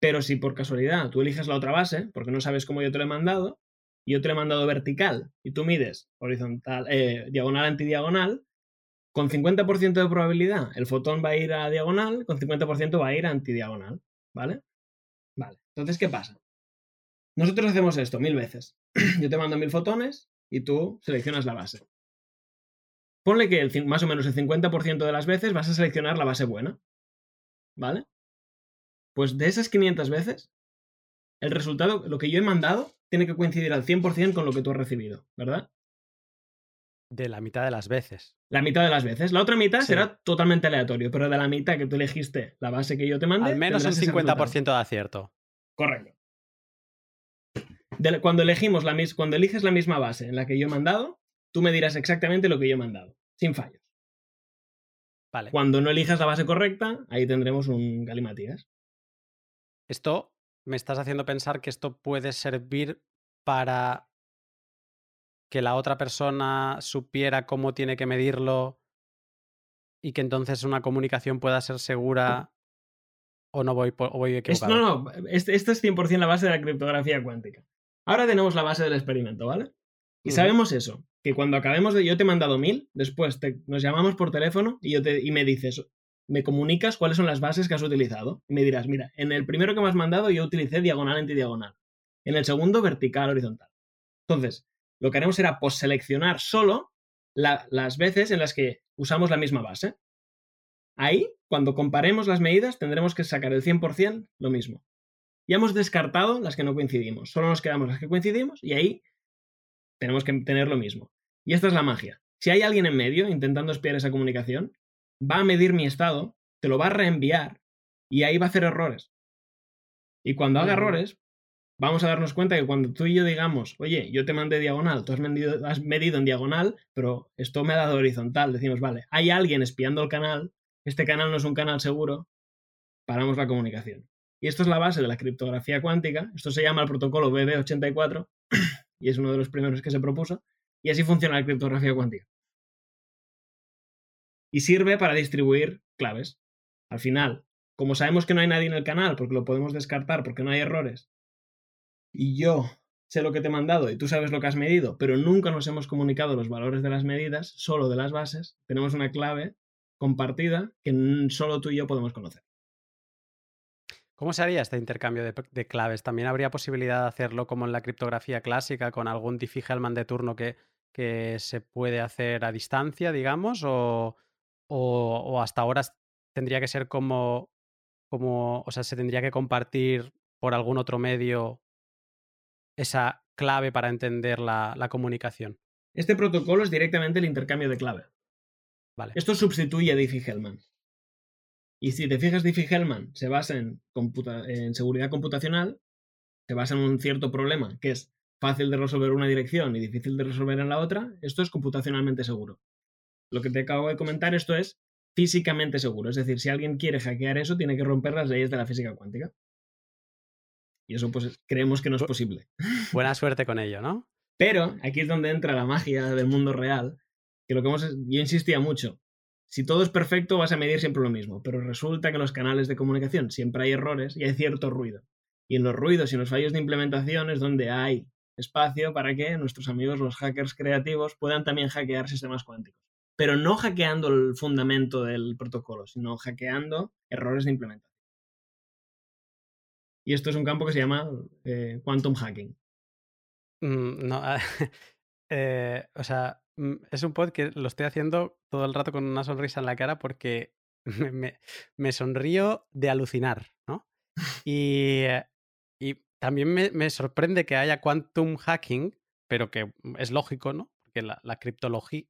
Pero si por casualidad tú eliges la otra base, porque no sabes cómo yo te lo he mandado, y yo te lo he mandado vertical y tú mides horizontal, eh, diagonal antidiagonal, con 50% de probabilidad el fotón va a ir a diagonal, con 50% va a ir a antidiagonal, ¿vale? Vale, entonces, ¿qué pasa? Nosotros hacemos esto mil veces. [clears throat] Yo te mando mil fotones y tú seleccionas la base. Ponle que el, más o menos el 50% de las veces vas a seleccionar la base buena. ¿Vale? Pues de esas 500 veces, el resultado, lo que yo he mandado, tiene que coincidir al 100% con lo que tú has recibido, ¿verdad? De la mitad de las veces. La mitad de las veces. La otra mitad será totalmente aleatorio, pero de la mitad que tú elegiste la base que yo te mandé. Al menos un 50% de acierto. Correcto. cuando elegimos la cuando eliges la misma base en la que yo he mandado, tú me dirás exactamente lo que yo he mandado, sin fallos. Vale. Cuando no elijas la base correcta, ahí tendremos un galimatías. Esto me estás haciendo pensar que esto puede servir para que la otra persona supiera cómo tiene que medirlo y que entonces una comunicación pueda ser segura o no voy, o voy equivocado. no, no, este, esto es 100% la base de la criptografía cuántica. Ahora tenemos la base del experimento, ¿vale? Y sabemos eso, que cuando acabemos de... Yo te he mandado mil, después nos llamamos por teléfono y, yo te, y me dices, me comunicas cuáles son las bases que has utilizado. Y me dirás, mira, en el primero que me has mandado yo utilicé diagonal antidiagonal. En el segundo, vertical horizontal. Entonces, lo que haremos será seleccionar solo las veces en las que usamos la misma base. Ahí, cuando comparemos las medidas, tendremos que sacar el 100% lo mismo. Ya hemos descartado las que no coincidimos. Solo nos quedamos las que coincidimos y ahí tenemos que tener lo mismo. Y esta es la magia. Si hay alguien en medio intentando espiar esa comunicación, va a medir mi estado, te lo va a reenviar y ahí va a hacer errores. Y cuando haga errores, vamos a darnos cuenta que cuando tú y yo digamos, oye, yo te mandé diagonal, tú has medido, has medido en diagonal, pero esto me ha dado horizontal, decimos, vale, hay alguien espiando el canal, este canal no es un canal seguro, paramos la comunicación. Y esto es la base de la criptografía cuántica, esto se llama el protocolo BB84 y es uno de los primeros que se propuso, y así funciona la criptografía cuántica y sirve para distribuir claves. Al final, como sabemos que no hay nadie en el canal, porque lo podemos descartar, porque no hay errores, y yo sé lo que te he mandado y tú sabes lo que has medido, pero nunca nos hemos comunicado los valores de las medidas, solo de las bases, tenemos una clave compartida que solo tú y yo podemos conocer. ¿Cómo se haría este intercambio de, claves? ¿También habría posibilidad de hacerlo como en la criptografía clásica, con algún Diffie-Hellman de turno que, que se puede hacer a distancia, digamos? ¿O, o, hasta ahora tendría que ser como, como, o sea, se tendría que compartir por algún otro medio esa clave para entender la, comunicación. Este protocolo es directamente el intercambio de clave. Vale. Esto sustituye a Diffie-Hellman. Y si te fijas, Diffie-Hellman se basa en, en seguridad computacional, se basa en un cierto problema que es fácil de resolver una dirección y difícil de resolver en la otra. Esto es computacionalmente seguro. Lo que te acabo de comentar, esto es físicamente seguro. Es decir, si alguien quiere hackear eso, tiene que romper las leyes de la física cuántica. Y eso, pues, creemos que no es posible. Buena [laughs] suerte con ello, ¿no? Pero aquí es donde entra la magia del mundo real, que lo que hemos, yo insistía mucho. Si todo es perfecto, vas a medir siempre lo mismo, pero resulta que en los canales de comunicación siempre hay errores y hay cierto ruido. Y en los ruidos y en los fallos de implementación es donde hay espacio para que nuestros amigos, los hackers creativos, puedan también hackear sistemas cuánticos pero no hackeando el fundamento del protocolo, sino hackeando errores de implementación. Y esto es un campo que se llama eh, quantum hacking. Mm, no, [laughs] eh, o sea, es un pod que lo estoy haciendo todo el rato con una sonrisa en la cara porque [laughs] me, sonrío de alucinar, ¿no? Y, y también me, sorprende que haya quantum hacking, pero que es lógico, ¿no? Porque la criptología,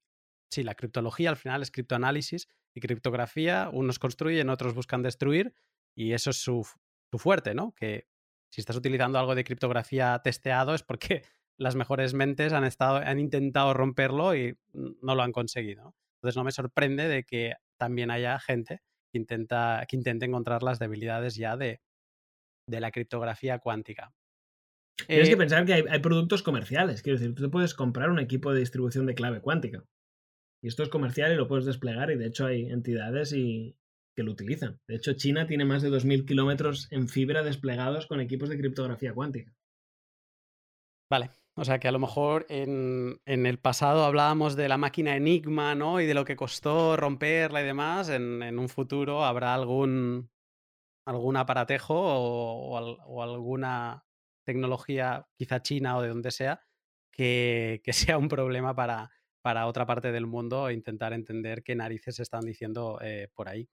sí, la criptología al final es criptoanálisis y criptografía, unos construyen, otros buscan destruir y eso es su, fuerte, ¿no? Que si estás utilizando algo de criptografía testeado es porque las mejores mentes han, estado, han intentado romperlo y no lo han conseguido. Entonces no me sorprende de que también haya gente que, intenta, que intente encontrar las debilidades ya de, de la criptografía cuántica. Tienes que eh pensar que hay, hay, productos comerciales. Quiero decir, tú te puedes comprar un equipo de distribución de clave cuántica. Y esto es comercial y lo puedes desplegar y de hecho hay entidades y, que lo utilizan. De hecho, China tiene más de 2.000 kilómetros en fibra desplegados con equipos de criptografía cuántica. Vale. O sea que a lo mejor en, el pasado hablábamos de la máquina Enigma, ¿no? Y de lo que costó romperla y demás. En, un futuro habrá algún, algún aparatejo o, alguna tecnología, quizá china o de donde sea, que, [laughs] sea un problema para, para, otra parte del mundo e intentar entender qué narices están diciendo eh, por ahí.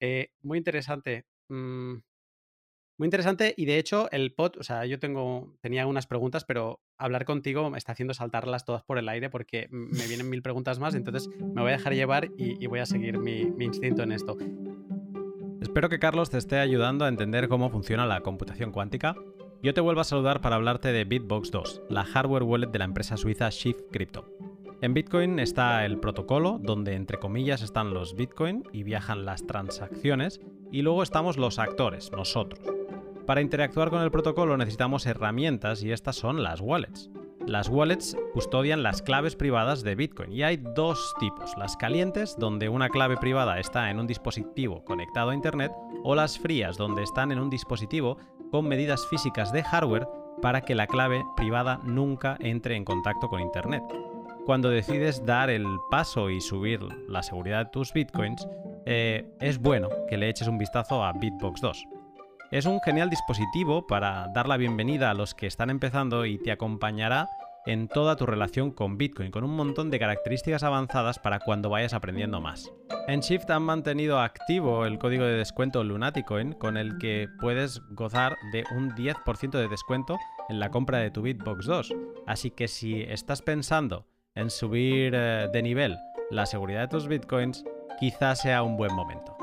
Eh, muy interesante. Mm, muy interesante y de hecho el pod, o sea, yo tengo, tenía unas preguntas, pero hablar contigo me está haciendo saltarlas todas por el aire porque me vienen mil preguntas más, entonces me voy a dejar llevar y, voy a seguir mi, mi instinto en esto. Espero que Carlos te esté ayudando a entender cómo funciona la computación cuántica. Yo te vuelvo a saludar para hablarte de Bitbox 2, la hardware wallet de la empresa suiza Shift Crypto. En Bitcoin está el protocolo, donde entre comillas están los Bitcoin y viajan las transacciones, y luego estamos los actores, nosotros. Para interactuar con el protocolo necesitamos herramientas y estas son las wallets. Las wallets custodian las claves privadas de Bitcoin y hay dos tipos, las calientes, donde una clave privada está en un dispositivo conectado a Internet, o las frías, donde están en un dispositivo con medidas físicas de hardware para que la clave privada nunca entre en contacto con Internet. Cuando decides dar el paso y subir la seguridad de tus bitcoins, eh, es bueno que le eches un vistazo a Bitbox 2. Es un genial dispositivo para dar la bienvenida a los que están empezando y te acompañará en toda tu relación con Bitcoin, con un montón de características avanzadas para cuando vayas aprendiendo más. En Shift han mantenido activo el código de descuento Lunaticoin, con el que puedes gozar de un 10% de descuento en la compra de tu Bitbox 2. Así que si estás pensando en subir eh, de nivel la seguridad de tus Bitcoins, quizás sea un buen momento.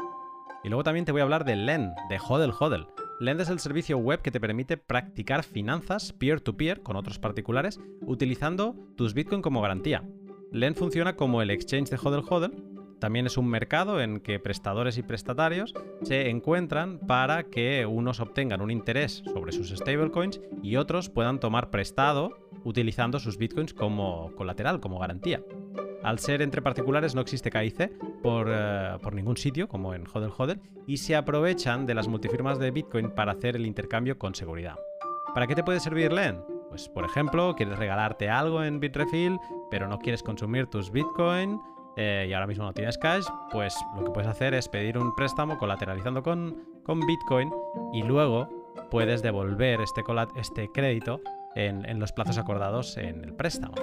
Y luego también te voy a hablar de LEN, de Hodel Hodel. Lend es el servicio web que te permite practicar finanzas peer-to-peer con otros particulares utilizando tus Bitcoin como garantía. Lend funciona como el exchange de Hodel Hodel. También es un mercado en que prestadores y prestatarios se encuentran para que unos obtengan un interés sobre sus stablecoins y otros puedan tomar prestado utilizando sus bitcoins como colateral, como garantía. Al ser entre particulares no existe KIC por, eh, por ningún sitio, como en Hodel Hodel, y se aprovechan de las multifirmas de Bitcoin para hacer el intercambio con seguridad. ¿Para qué te puede servir LEN? Pues por ejemplo, quieres regalarte algo en Bitrefill, pero no quieres consumir tus Bitcoin eh, y ahora mismo no tienes cash, pues lo que puedes hacer es pedir un préstamo colateralizando con, con Bitcoin y luego puedes devolver este, este crédito en, los plazos acordados en el préstamo.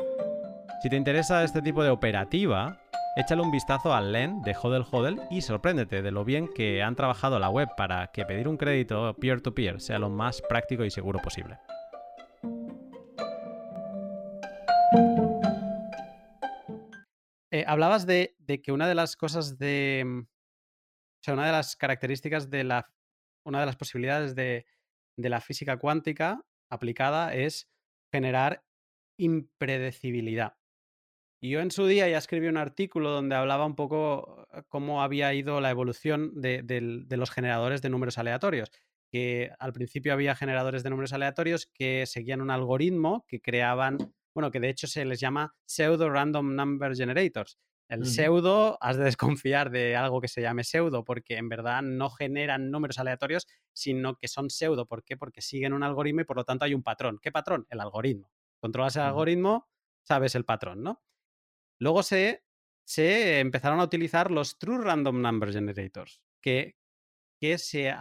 Si te interesa este tipo de operativa, échale un vistazo al LEN de Hodel Hodel y sorpréndete de lo bien que han trabajado la web para que pedir un crédito peer-to-peer sea lo más práctico y seguro posible. Eh, hablabas de, que una de las cosas de. Mm, o sea, una de las características de la. Una de las posibilidades de, de la física cuántica aplicada es generar impredecibilidad. Y yo en su día ya escribí un artículo donde hablaba un poco eh, cómo había ido la evolución de, los generadores de números aleatorios. Que al principio había generadores de números aleatorios que seguían un algoritmo que creaban, bueno, que de hecho se les llama pseudo random number generators. El pseudo, has de desconfiar de algo que se llame pseudo, porque en verdad no generan números aleatorios, sino que son pseudo. ¿Por qué? Porque siguen un algoritmo y por lo tanto hay un patrón. ¿Qué patrón? El algoritmo. Controlas el algoritmo, sabes el patrón, ¿no? Luego se, se empezaron a utilizar los True Random Number Generators, que, que se,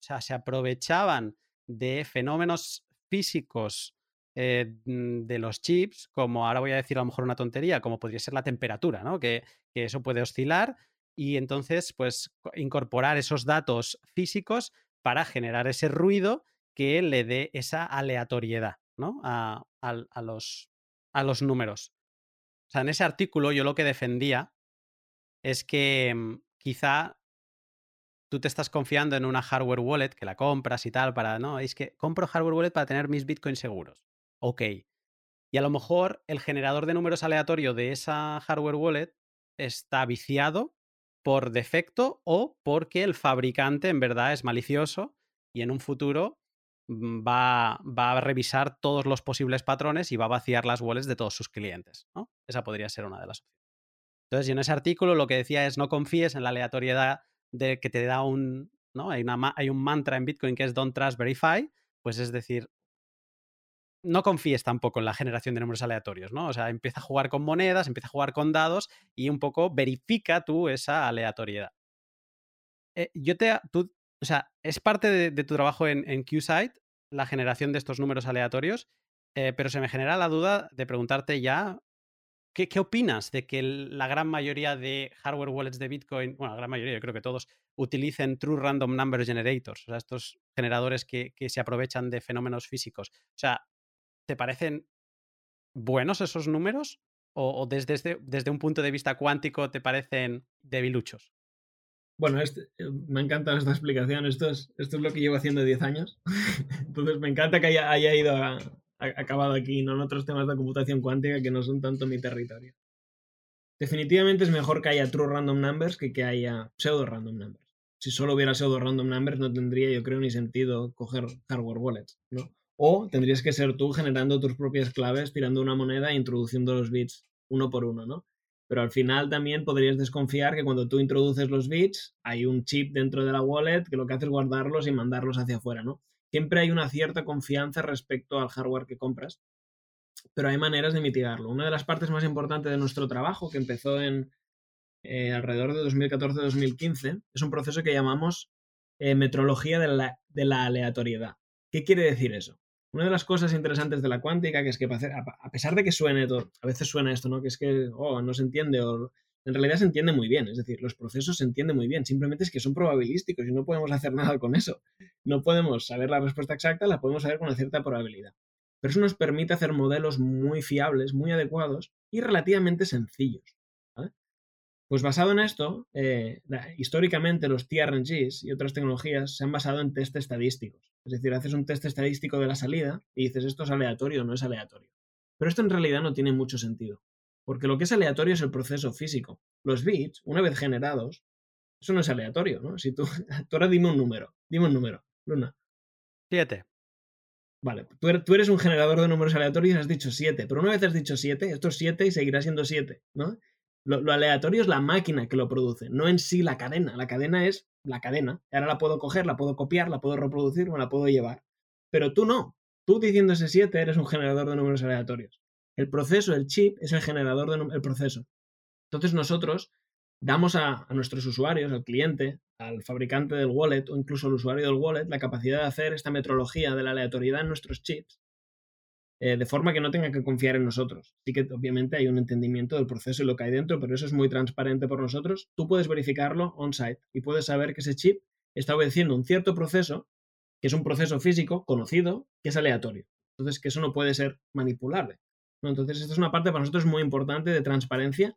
se aprovechaban de fenómenos físicos eh, mm, de los chips, como ahora voy a decir a lo mejor una tontería, como podría ser la temperatura, ¿no? Que, que eso puede oscilar y entonces, pues, incorporar esos datos físicos para generar ese ruido que le dé esa aleatoriedad, ¿no? A, a, los, a los números. O sea, en ese artículo yo lo que defendía es que mm, quizá tú te estás confiando en una hardware wallet que la compras y tal para, no, es que compro hardware wallet para tener mis bitcoins seguros. Ok. Y a lo mejor el generador de números aleatorio de esa hardware wallet está viciado por defecto o porque el fabricante en verdad es malicioso y en un futuro Mm, va, va, a revisar todos los posibles patrones y va a vaciar las wallets de todos sus clientes. ¿no? Esa podría ser una de las opciones. Entonces, yo en ese artículo lo que decía es no confíes en la aleatoriedad de que te da un. ¿no? Hay, una, hay un mantra en Bitcoin que es Don't Trust Verify. Pues es decir, no confíes tampoco en la generación de números aleatorios, ¿no? O sea, empieza a jugar con monedas, empieza a jugar con dados y un poco verifica tú esa aleatoriedad. Eh, yo te, tú, o sea, es parte de, tu trabajo en, en QSite la generación de estos números aleatorios, eh, pero se me genera la duda de preguntarte ya, ¿qué, ¿qué, opinas de que la gran mayoría de hardware wallets de Bitcoin, bueno, la gran mayoría, yo creo que todos, utilicen True Random Number Generators, o sea, estos generadores que, que se aprovechan de fenómenos físicos? O sea, ¿te parecen buenos esos números? ¿O, desde, este, desde un punto de vista cuántico te parecen debiluchos? Bueno, este, eh, me encanta esta explicación. Esto es, esto es lo que llevo haciendo 10 años. [laughs] Entonces me encanta que haya, haya ido acabado aquí, no en otros temas de computación cuántica que no son tanto mi territorio. Definitivamente es mejor que haya true random numbers que que haya pseudo random numbers. Si solo hubiera pseudo random numbers no tendría, yo creo, ni sentido coger hardware wallets, ¿no? O tendrías que ser tú generando tus propias claves, tirando una moneda e introduciendo los bits uno por uno, ¿no? Pero al final también podrías desconfiar que cuando tú introduces los bits hay un chip dentro de la wallet que lo que hace es guardarlos y mandarlos hacia afuera, ¿no? Siempre hay una cierta confianza respecto al hardware que compras, pero hay maneras de mitigarlo. Una de las partes más importantes de nuestro trabajo, que empezó en eh, alrededor de 2014-2015, es un proceso que llamamos eh, metrología de la, de la aleatoriedad. ¿Qué quiere decir eso? Una de las cosas interesantes de la cuántica, que es que a pesar de que suene todo, a veces suena esto, ¿no? Que es que, oh, no se entiende, o en realidad se entiende muy bien, es decir, los procesos se entienden muy bien, simplemente es que son probabilísticos y no podemos hacer nada con eso. No podemos saber la respuesta exacta, la podemos saber con una cierta probabilidad. Pero eso nos permite hacer modelos muy fiables, muy adecuados y relativamente sencillos. Pues basado en esto, eh, históricamente los TRNGs y otras tecnologías se han basado en test estadísticos. Es decir, haces un test estadístico de la salida y dices esto es aleatorio o no es aleatorio. Pero esto en realidad no tiene mucho sentido, porque lo que es aleatorio es el proceso físico. Los bits, una vez generados, eso no es aleatorio, ¿no? Si tú, [laughs] tú ahora dime un número, dime un número, Luna. Siete. Vale, tú eres, tú eres, un generador de números aleatorios y has dicho siete, pero una vez has dicho siete, esto es siete y seguirá siendo siete, ¿no? Lo, aleatorio es la máquina que lo produce, no en sí la cadena. La cadena es la cadena. Ahora la puedo coger, la puedo copiar, la puedo reproducir, me la puedo llevar. Pero tú no. Tú diciendo ese 7 eres un generador de números aleatorios. El proceso, el chip, es el generador del proceso. Entonces nosotros damos a, a, nuestros usuarios, al cliente, al fabricante del wallet o incluso al usuario del wallet la capacidad de hacer esta metrología de la aleatoriedad en nuestros chips eh, de forma que no tenga que confiar en nosotros. Sí que obviamente hay un entendimiento del proceso y lo que hay dentro, pero eso es muy transparente por nosotros. Tú puedes verificarlo on-site y puedes saber que ese chip está obedeciendo un cierto proceso, que es un proceso físico conocido, que es aleatorio. Entonces, que eso no puede ser manipulable. Entonces, esta es una parte para nosotros muy importante de transparencia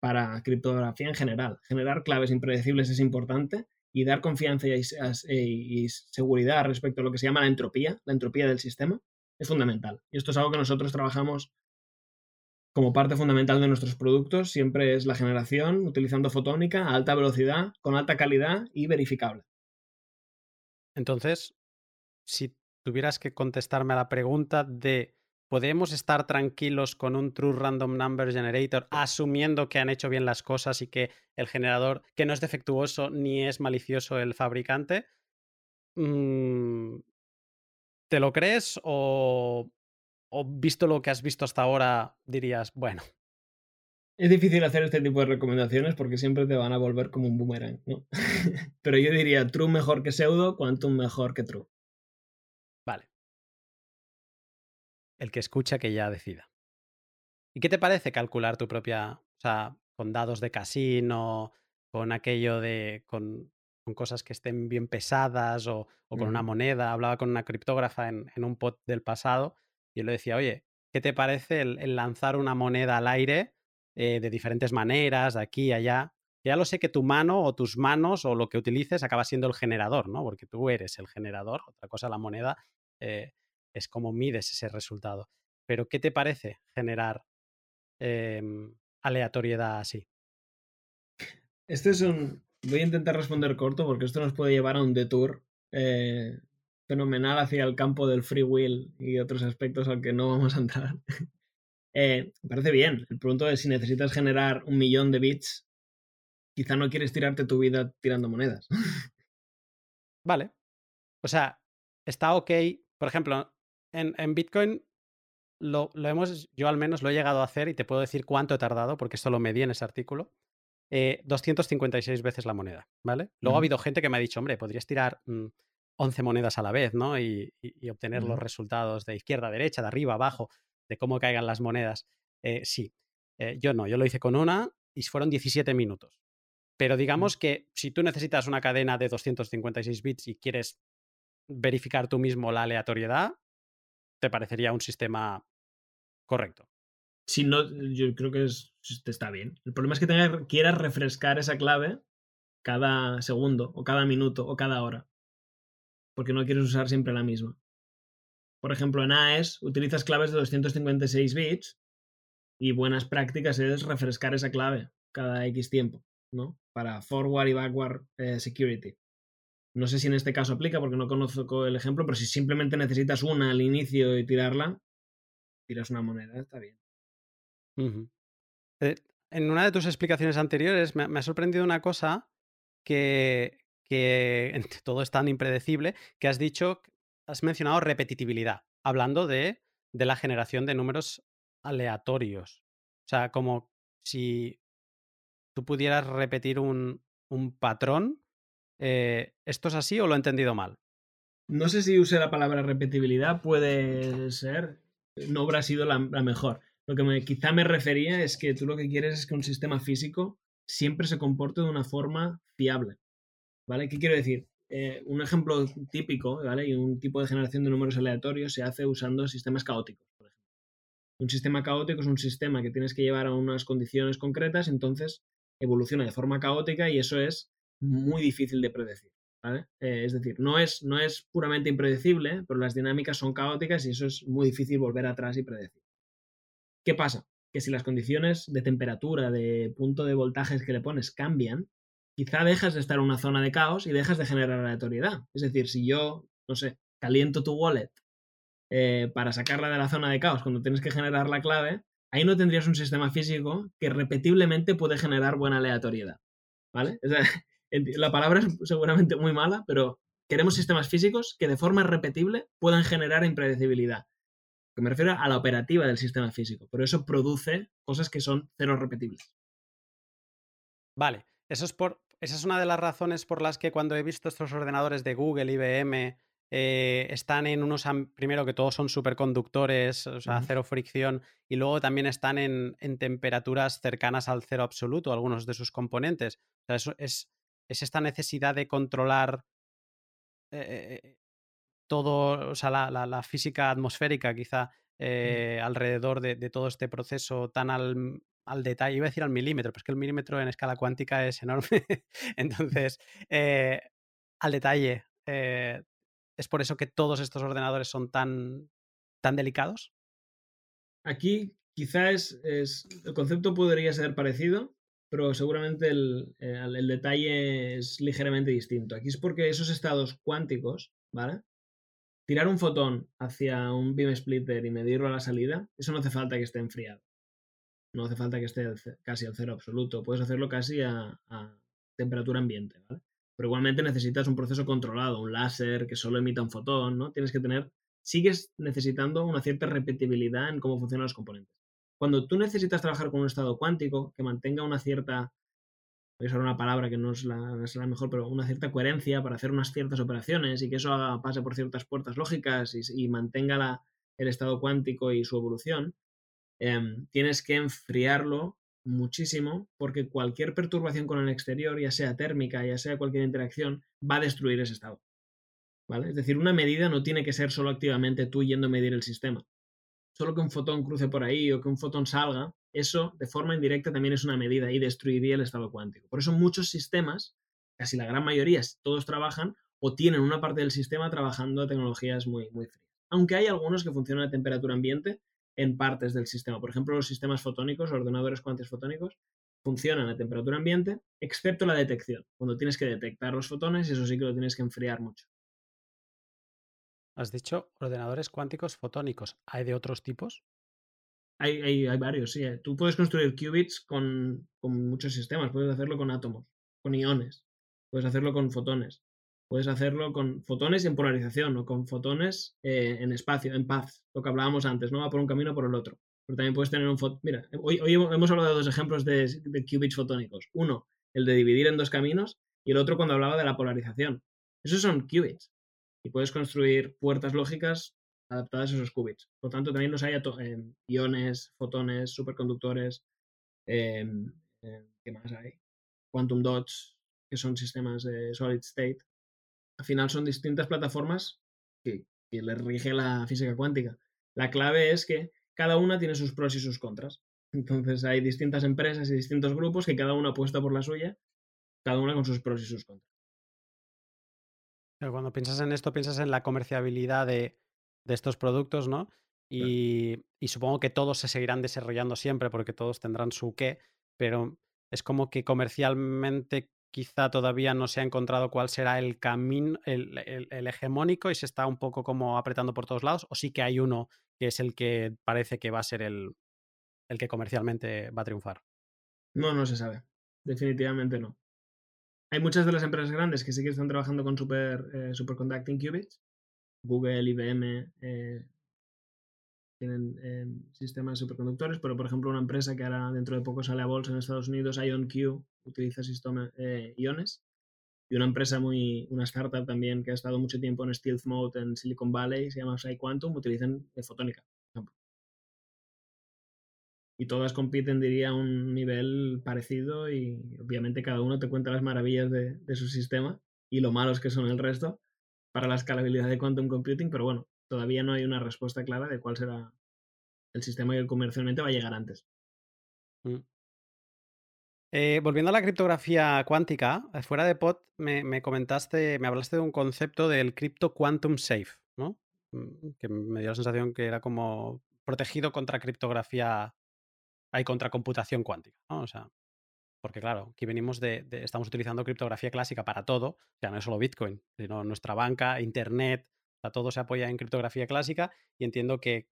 para criptografía en general. Generar claves impredecibles es importante y dar confianza y, seguridad respecto a lo que se llama la entropía, la entropía del sistema, es fundamental. Y esto es algo que nosotros trabajamos como parte fundamental de nuestros productos. Siempre es la generación utilizando fotónica a alta velocidad, con alta calidad y verificable. Entonces, si tuvieras que contestarme a la pregunta de ¿podemos estar tranquilos con un True Random Number Generator asumiendo que han hecho bien las cosas y que el generador, que no es defectuoso ni es malicioso el fabricante? Mm, ¿Te lo crees o, o visto lo que has visto hasta ahora dirías, bueno? Es difícil hacer este tipo de recomendaciones porque siempre te van a volver como un boomerang, ¿no? [laughs] Pero yo diría true mejor que pseudo, quantum mejor que true. Vale. El que escucha que ya decida. ¿Y qué te parece calcular tu propia, o sea, con dados de casino, con aquello de, con con cosas que estén bien pesadas o, con una moneda. Hablaba con una criptógrafa en, un pod del pasado y yo le decía, oye, ¿qué te parece el, lanzar una moneda al aire eh, de diferentes maneras, de aquí allá? Ya lo sé que tu mano o tus manos o lo que utilices acaba siendo el generador, ¿no? Porque tú eres el generador. Otra cosa, la moneda eh, es como mides ese resultado. Pero ¿qué te parece generar em, aleatoriedad así? Este es un, Voy a intentar responder corto porque esto nos puede llevar a un detour eh, fenomenal hacia el campo del free will y otros aspectos al que no vamos a entrar. [laughs] eh, parece bien. El punto de si necesitas generar un millón de bits, quizá no quieres tirarte tu vida tirando monedas. vale. O sea, está ok. Por ejemplo, en, en Bitcoin lo, hemos, yo al menos lo he llegado a hacer y te puedo decir cuánto he tardado, porque esto lo medí en ese artículo. 256 eh, veces la moneda, ¿vale? Luego ha habido gente que me ha dicho, hombre, podrías tirar 11 mm, monedas a la vez, ¿no? Y, obtener los resultados de izquierda a derecha, de arriba a abajo, de cómo caigan las monedas. Eh, sí, eh, yo no, yo lo hice con una y fueron 17 minutos. Pero digamos que si tú necesitas una cadena de 256 bits y quieres verificar tú mismo la aleatoriedad, te parecería un sistema correcto. Si no, yo creo que está bien. El problema es que tengas, quieras refrescar esa clave cada segundo, o cada minuto, o cada hora. Porque no quieres usar siempre la misma. Por ejemplo, en AES utilizas claves de 256 bits y buenas prácticas es refrescar esa clave cada X tiempo, ¿no? Para forward y backward eh, security. No sé si en este caso aplica porque no conozco el ejemplo, pero si simplemente necesitas una al inicio y tirarla, tiras una moneda, está bien. Eh, en una de tus explicaciones anteriores me, ha sorprendido una cosa que, que [laughs] todo es tan impredecible que has dicho, has mencionado repetitividad, hablando de, de la generación de números aleatorios. O sea, como si tú pudieras repetir un, un patrón eh, ¿Esto es así o lo he entendido mal? No sé si use la palabra repetibilidad, puede ser. No habrá sido la, mejor. Lo que quizá me refería es que tú lo que quieres es que un sistema físico siempre se comporte de una forma fiable. ¿Vale? ¿Qué quiero decir? Eh, un ejemplo típico, ¿vale? Y un tipo de generación de números aleatorios se hace usando sistemas caóticos, por ejemplo. Un sistema caótico es un sistema que tienes que llevar a unas condiciones concretas, entonces evoluciona de forma caótica y eso es muy difícil de predecir. Eh, es decir, no es, no es puramente impredecible, pero las dinámicas son caóticas y eso es muy difícil volver atrás y predecir. ¿Qué pasa? Que si las condiciones de temperatura, de punto de voltajes que le pones cambian, quizá dejas de estar en una zona de caos y dejas de generar aleatoriedad. Es decir, si yo, no sé, caliento tu wallet eh, para sacarla de la zona de caos cuando tienes que generar la clave, ahí no tendrías un sistema físico que repetiblemente puede generar buena aleatoriedad. ¿Vale? [laughs] la palabra es seguramente muy mala, pero queremos sistemas físicos que de forma repetible puedan generar impredecibilidad. Que me refiero a la operativa del sistema físico, pero eso produce cosas que son cero repetibles. Vale, eso es por, esa es una de las razones por las que cuando he visto estos ordenadores de Google, IBM, eh, están en unos, primero que todos son superconductores, o sea, cero fricción, y luego también están en, en, temperaturas cercanas al cero absoluto, algunos de sus componentes. O sea, eso es, es esta necesidad de controlar eh, eh, todo, o sea, la, física atmosférica quizá mm. eh, alrededor de, todo este proceso tan al, detalle, iba a decir al milímetro, pero es que el milímetro en escala cuántica es enorme. [laughs] Entonces, al detalle, ¿es por eso que todos estos ordenadores son tan, tan delicados? Aquí quizás es, el concepto podría ser parecido, pero seguramente el, el, detalle es ligeramente distinto. Aquí es porque esos estados cuánticos, ¿vale? Tirar un fotón hacia un beam splitter y medirlo a la salida, eso no hace falta que esté enfriado. No hace falta que esté casi al cero absoluto. Puedes hacerlo casi a, a temperatura ambiente, ¿vale? Pero igualmente necesitas un proceso controlado, un láser que solo emita un fotón, ¿no? Tienes que tener, sigues necesitando una cierta repetibilidad en cómo funcionan los componentes. Cuando tú necesitas trabajar con un estado cuántico que mantenga una cierta, voy a usar una palabra que no es, la, mejor, pero una cierta coherencia para hacer unas ciertas operaciones y que eso pase por ciertas puertas lógicas y, mantenga el estado cuántico y su evolución, em, tienes que enfriarlo muchísimo porque cualquier perturbación con el exterior, ya sea térmica, ya sea cualquier interacción, va a destruir ese estado. ¿Vale? Es decir, una medida no tiene que ser solo activamente tú yendo a medir el sistema solo que un fotón cruce por ahí o que un fotón salga, eso de forma indirecta también es una medida y destruiría el estado cuántico. Por eso muchos sistemas, casi la gran mayoría, todos trabajan o tienen una parte del sistema trabajando a tecnologías muy, muy frías. Aunque hay algunos que funcionan a temperatura ambiente en partes del sistema. Por ejemplo, los sistemas fotónicos, ordenadores cuánticos fotónicos, funcionan a temperatura ambiente, excepto la detección. Cuando tienes que detectar los fotones, eso sí que lo tienes que enfriar mucho. Has dicho ordenadores cuánticos fotónicos. ¿Hay de otros tipos? Hay, hay, varios, sí. Eh. Tú puedes construir qubits con, muchos sistemas. Puedes hacerlo con átomos, con iones. Puedes hacerlo con fotones. Puedes hacerlo con fotones en polarización o con fotones eh, en espacio, en paths, lo que hablábamos antes, no va por un camino o por el otro. Pero también puedes tener un fot Mira, hoy, hoy, hemos hablado de dos ejemplos de, de qubits fotónicos. Uno, el de dividir en dos caminos, y el otro cuando hablaba de la polarización. Esos son qubits. Y puedes construir puertas lógicas adaptadas a esos qubits. Por tanto, también los hay eh, iones, fotones, superconductores. Em, em, ¿Qué más hay? Quantum dots, que son sistemas de solid state al final son distintas plataformas que, les rige la física cuántica. La clave es que cada una tiene sus pros y sus contras. Entonces hay distintas empresas y distintos grupos que cada uno apuesta por la suya, cada una con sus pros y sus contras. Pero cuando piensas en esto, piensas en la comerciabilidad de, estos productos, ¿no? Y, y, supongo que todos se seguirán desarrollando siempre porque todos tendrán su qué, pero es como que comercialmente quizá todavía no se ha encontrado cuál será el camino, el, hegemónico y se está un poco como apretando por todos lados, o sí que hay uno que es el que parece que va a ser el, el que comercialmente va a triunfar. No, no se sabe. Definitivamente no. Hay muchas de las empresas grandes que sí que están trabajando con super, eh, superconducting qubits. Google, IBM, eh, tienen em, sistemas superconductores, pero por ejemplo una empresa que ahora dentro de poco sale a bolsa en Estados Unidos, IonQ, utiliza sistemas eh, iones. Y una empresa muy, una startup también que ha estado mucho tiempo en stealth mode en Silicon Valley, se llama Quantum, utilizan fotónica, Y todas compiten, diría, a un nivel parecido y obviamente cada uno te cuenta las maravillas de, de su sistema y lo malos que son el resto para la escalabilidad de quantum computing, pero bueno, todavía no hay una respuesta clara de cuál será el sistema que comercialmente va a llegar antes. Mm. Eh, volviendo a la criptografía cuántica, eh, fuera de pod me, comentaste, me hablaste de un concepto del cripto quantum safe, ¿no? Mm, que me dio la sensación que era como protegido contra criptografía, hay contra computación cuántica, ¿no? O sea, porque claro, aquí venimos de, estamos utilizando criptografía clásica para todo, ya no es solo Bitcoin, sino nuestra banca, Internet, todo se apoya en criptografía clásica y entiendo que,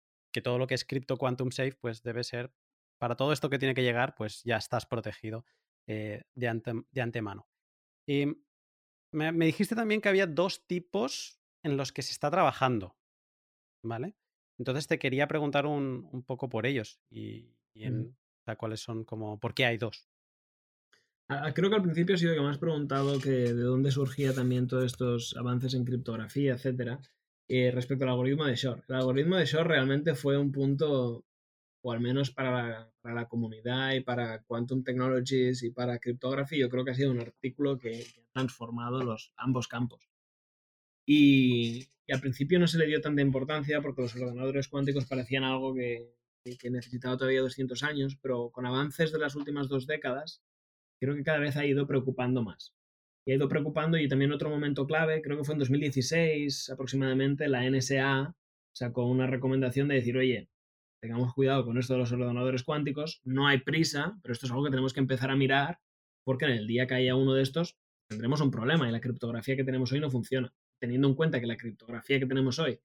todo lo que es cripto quantum safe, pues debe ser, para todo esto que tiene que llegar, pues ya estás protegido eh, de, de, antemano. Y me, dijiste también que había dos tipos en los que se está trabajando, ¿vale? Entonces te quería preguntar un, poco por ellos y, en, cuáles son como, ¿por qué hay dos? Creo que al principio ha sido que me has preguntado que de dónde surgía también todos estos avances en criptografía, etcétera, eh, respecto al algoritmo de Shor. El algoritmo de Shor realmente fue un punto, o al menos para la, comunidad y para Quantum Technologies y para criptografía, yo creo que ha sido un artículo que, ha transformado los, ambos campos. Y, al principio no se le dio tanta importancia porque los ordenadores cuánticos parecían algo que, que necesitaba todavía 200 años, pero con avances de las últimas dos décadas, creo que cada vez ha ido preocupando más. Y ha ido preocupando y también otro momento clave, creo que fue en 2016 aproximadamente, la NSA sacó una recomendación de decir, oye, tengamos cuidado con esto de los ordenadores cuánticos, no hay prisa, pero esto es algo que tenemos que empezar a mirar porque en el día que haya uno de estos tendremos un problema y la criptografía que tenemos hoy no funciona. Teniendo en cuenta que la criptografía que tenemos hoy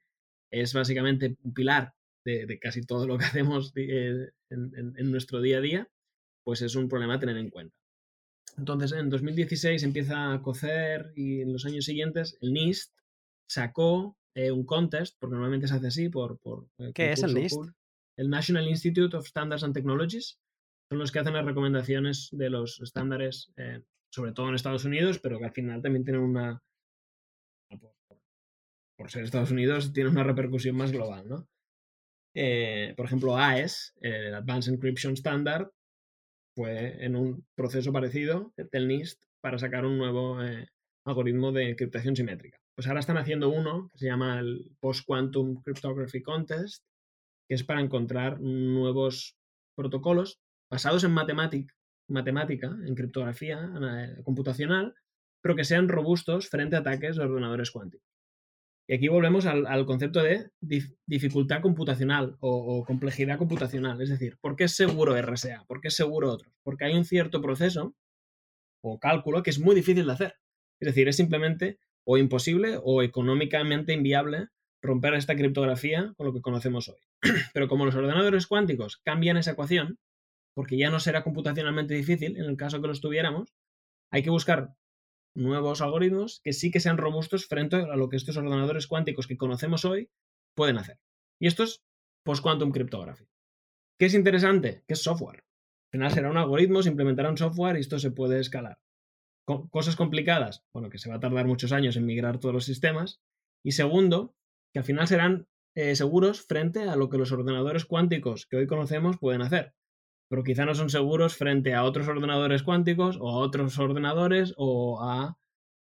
es básicamente un pilar de, casi todo lo que hacemos eh, en nuestro día a día, pues es un problema a tener en cuenta. Entonces, en 2016 empieza a cocer y en los años siguientes el NIST sacó eh, un contest, porque normalmente se hace así por... por eh, ¿Qué es el NIST? el National Institute of Standards and Technologies. Son los que hacen las recomendaciones de los estándares, eh, sobre todo en Estados Unidos, pero que al final también tienen una... Por, ser Estados Unidos, tiene una repercusión más global, ¿no? por ejemplo, AES, el Advanced Encryption Standard, fue en un proceso parecido del NIST para sacar un nuevo eh, algoritmo de encriptación simétrica. Pues ahora están haciendo uno que se llama el Post-Quantum Cryptography Contest, que es para encontrar nuevos protocolos basados en matemática, matemática en criptografía eh, computacional, pero que sean robustos frente a ataques de ordenadores cuánticos. Y aquí volvemos al, concepto de dificultad computacional o, complejidad computacional. Es decir, ¿por qué es seguro RSA? ¿Por qué es seguro otro? Porque hay un cierto proceso o cálculo que es muy difícil de hacer. Es decir, es simplemente o imposible o económicamente inviable romper esta criptografía con lo que conocemos hoy. [clears throat] Pero como los ordenadores cuánticos cambian esa ecuación, porque ya no será computacionalmente difícil en el caso que los tuviéramos, hay que buscar nuevos algoritmos que sí que sean robustos frente a lo que estos ordenadores cuánticos que conocemos hoy pueden hacer. Y esto es post-quantum cryptography. ¿Qué es interesante? Que es software. Al final será un algoritmo, se implementará un software y esto se puede escalar. cosas complicadas, bueno, que se va a tardar muchos años en migrar todos los sistemas. Y segundo, que al final serán eh, seguros frente a lo que los ordenadores cuánticos que hoy conocemos pueden hacer. Pero quizá no son seguros frente a otros ordenadores cuánticos o a otros ordenadores o a,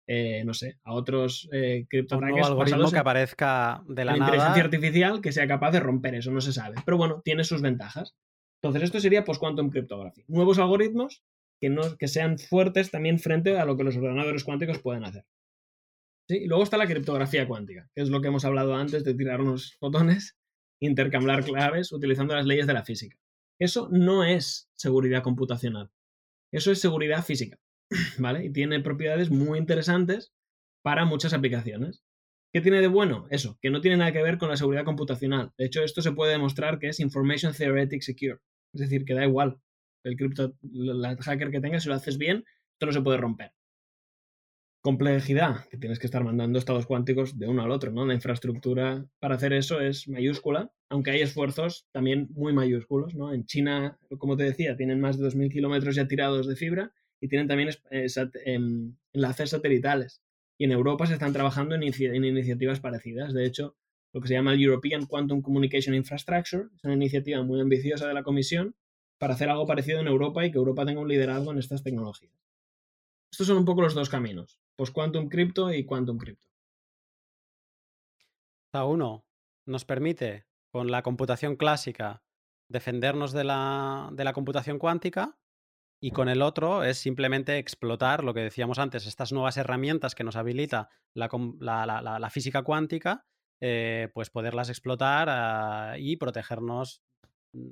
eh, no sé, a otros eh, criptoataques. Un algoritmo que aparezca de la nada. inteligencia artificial que sea capaz de romper eso, no se sabe. Pero bueno, tiene sus ventajas. Entonces, esto sería post-quantum cryptography. Nuevos algoritmos que, no, que sean fuertes también frente a lo que los ordenadores cuánticos pueden hacer. Y luego está la criptografía cuántica, que es lo que hemos hablado antes de tirar unos fotones, [laughs] intercambiar claves utilizando las leyes de la física. Eso no es seguridad computacional. Eso es seguridad física, [clears throat] ¿vale? Y tiene propiedades muy interesantes para muchas aplicaciones. ¿Qué tiene de bueno? Eso, que no tiene nada que ver con la seguridad computacional. De hecho, esto se puede demostrar que es Information Theoretic Secure. Es decir, que da igual el cripto, el hacker que tenga, si lo haces bien, esto no se puede romper. Complejidad, que tienes que estar mandando estados cuánticos de uno al otro, ¿no? La infraestructura para hacer eso es mayúscula, aunque hay esfuerzos también muy mayúsculos, ¿no? En China, como te decía, tienen más de 2.000 kilómetros ya tirados de fibra y tienen también eh, em, enlaces satelitales. Y en Europa se están trabajando en, en iniciativas parecidas. De hecho, lo que se llama el European Quantum Communication Infrastructure. Es una iniciativa muy ambiciosa de la Comisión para hacer algo parecido en Europa y que Europa tenga un liderazgo en estas tecnologías. Estos son un poco los dos caminos, pues Quantum Crypto y Quantum Crypto. Cada uno nos permite, con la computación clásica, defendernos de la, de la computación cuántica y con el otro es simplemente explotar lo que decíamos antes, estas nuevas herramientas que nos habilita la, la física cuántica eh, pues poderlas explotar ah, y protegernos mm,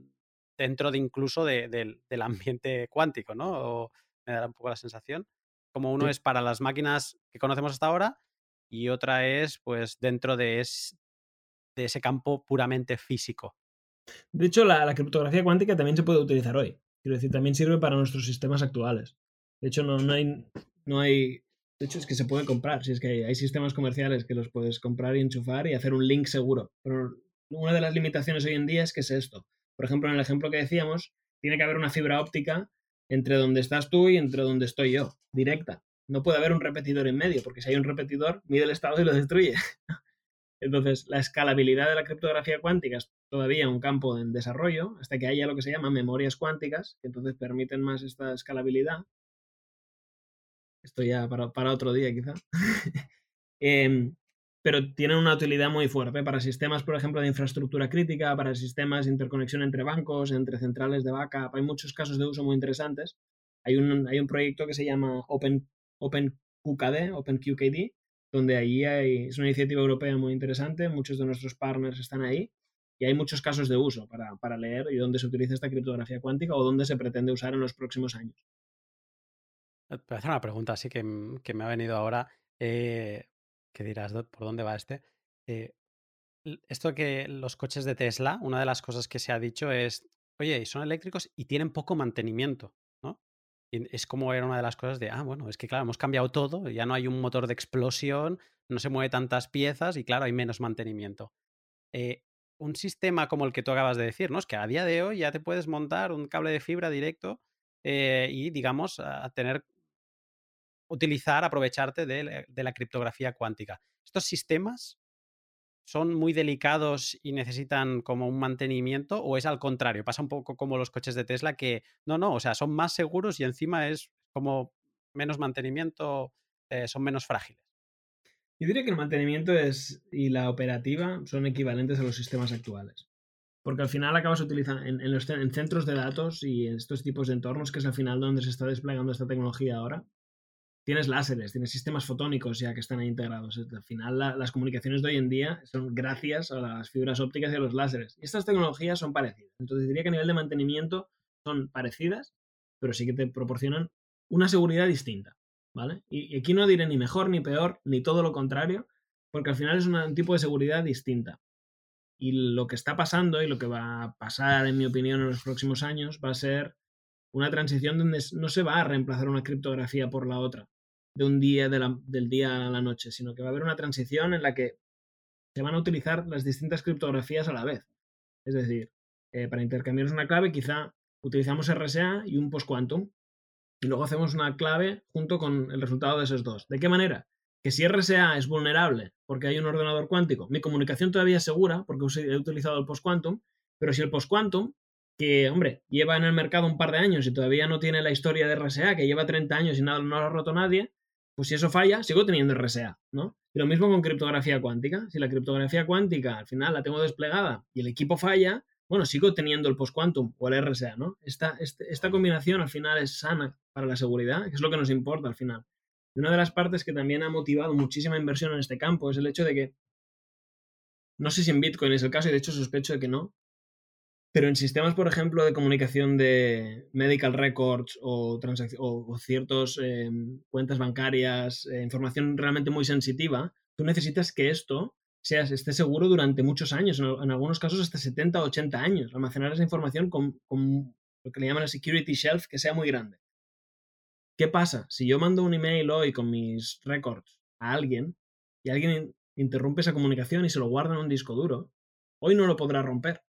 dentro de incluso del ambiente cuántico, ¿no? O me da un poco la sensación. Como uno es para las máquinas que conocemos hasta ahora y otra es pues dentro de, de ese campo puramente físico. De hecho, la, la, criptografía cuántica también se puede utilizar hoy. Quiero decir, también sirve para nuestros sistemas actuales. De hecho, no, no, hay, no hay de hecho, es que se puede comprar. Si es que hay, sistemas comerciales que los puedes comprar y enchufar y hacer un link seguro. Pero una de las limitaciones hoy en día es que es esto. Por ejemplo, en el ejemplo que decíamos, tiene que haber una fibra óptica entre donde estás tú y entre donde estoy yo, directa. No puede haber un repetidor en medio, porque si hay un repetidor, mide el estado y lo destruye. [laughs] Entonces, la escalabilidad de la criptografía cuántica es todavía un campo en desarrollo, hasta que haya lo que se llama memorias cuánticas, que entonces permiten más esta escalabilidad. Esto ya para, otro día quizá. [laughs] Em, pero tienen una utilidad muy fuerte para sistemas, por ejemplo, de infraestructura crítica, para sistemas de interconexión entre bancos, entre centrales de backup. Hay muchos casos de uso muy interesantes. Hay un, hay un proyecto que se llama Open, OpenQKD, OpenQKD, donde ahí hay, es una iniciativa europea muy interesante. Muchos de nuestros partners están ahí y hay muchos casos de uso para, para leer y dónde se utiliza esta criptografía cuántica o dónde se pretende usar en los próximos años. Voy a hacer una pregunta así que, que me ha venido ahora. Eh, ¿Qué dirás? ¿Por dónde va este? Eh, esto que los coches de Tesla, una de las cosas que se ha dicho es, oye, son eléctricos y tienen poco mantenimiento, ¿no? Es como era una de las cosas de, ah, bueno, es que claro, hemos cambiado todo, ya no hay un motor de explosión, no se mueve tantas piezas y claro, hay menos mantenimiento. Eh, un sistema como el que tú acabas de decir, ¿no? Es que a día de hoy ya te puedes montar un cable de fibra directo y, digamos, tener utilizar, aprovecharte de, la criptografía cuántica. ¿Estos sistemas son muy delicados y necesitan como un mantenimiento o es al contrario? Pasa un poco como los coches de Tesla que no, no, o sea, son más seguros y encima es como menos mantenimiento, eh, son menos frágiles. Yo diría que el mantenimiento es, y la operativa son equivalentes a los sistemas actuales. Porque al final acabas utilizando en, los, en centros de datos y en estos tipos de entornos, que es al final donde se está desplegando esta tecnología ahora, tienes láseres, tienes sistemas fotónicos ya que están ahí integrados. Al final, las comunicaciones de hoy en día son gracias a las fibras ópticas y a los láseres. Y estas tecnologías son parecidas. Entonces, diría que a nivel de mantenimiento son parecidas, pero sí que te proporcionan una seguridad distinta. ¿Vale? Y, aquí no diré ni mejor ni peor, ni todo lo contrario, porque al final es un tipo de seguridad distinta. Y lo que está pasando y lo que va a pasar, en mi opinión, en los próximos años va a ser una transición donde no se va a reemplazar una criptografía por la otra, de un día del día a la noche, sino que va a haber una transición en la que se van a utilizar las distintas criptografías a la vez. Es decir, eh, para intercambiar una clave quizá utilizamos RSA y un post-quantum y luego hacemos una clave junto con el resultado de esos dos. ¿De qué manera? Que si RSA es vulnerable porque hay un ordenador cuántico, mi comunicación todavía es segura porque he utilizado el post-quantum, pero si el post-quantum, que, hombre, lleva en el mercado un par de años y todavía no tiene la historia de RSA, que lleva 30 años y nada, no lo ha roto nadie, pues si eso falla, sigo teniendo RSA, ¿no? Y lo mismo con criptografía cuántica. Si la criptografía cuántica al final la tengo desplegada y el equipo falla, bueno, sigo teniendo el post-quantum o el RSA, ¿no? Esta, este, esta combinación al final es sana para la seguridad, que es lo que nos importa al final. Y una de las partes que también ha motivado muchísima inversión en este campo es el hecho de que, no sé si en Bitcoin es el caso, y de hecho sospecho de que no, pero en sistemas, por ejemplo, de comunicación de medical records o, o, ciertas eh, cuentas bancarias, eh, información realmente muy sensitiva, tú necesitas que esto sea, esté seguro durante muchos años, en, algunos casos hasta 70 o 80 años, almacenar esa información con, con lo que le llaman el security shelf que sea muy grande. ¿Qué pasa? Si yo mando un email hoy con mis records a alguien y alguien interrumpe esa comunicación y se lo guarda en un disco duro, hoy no lo podrá romper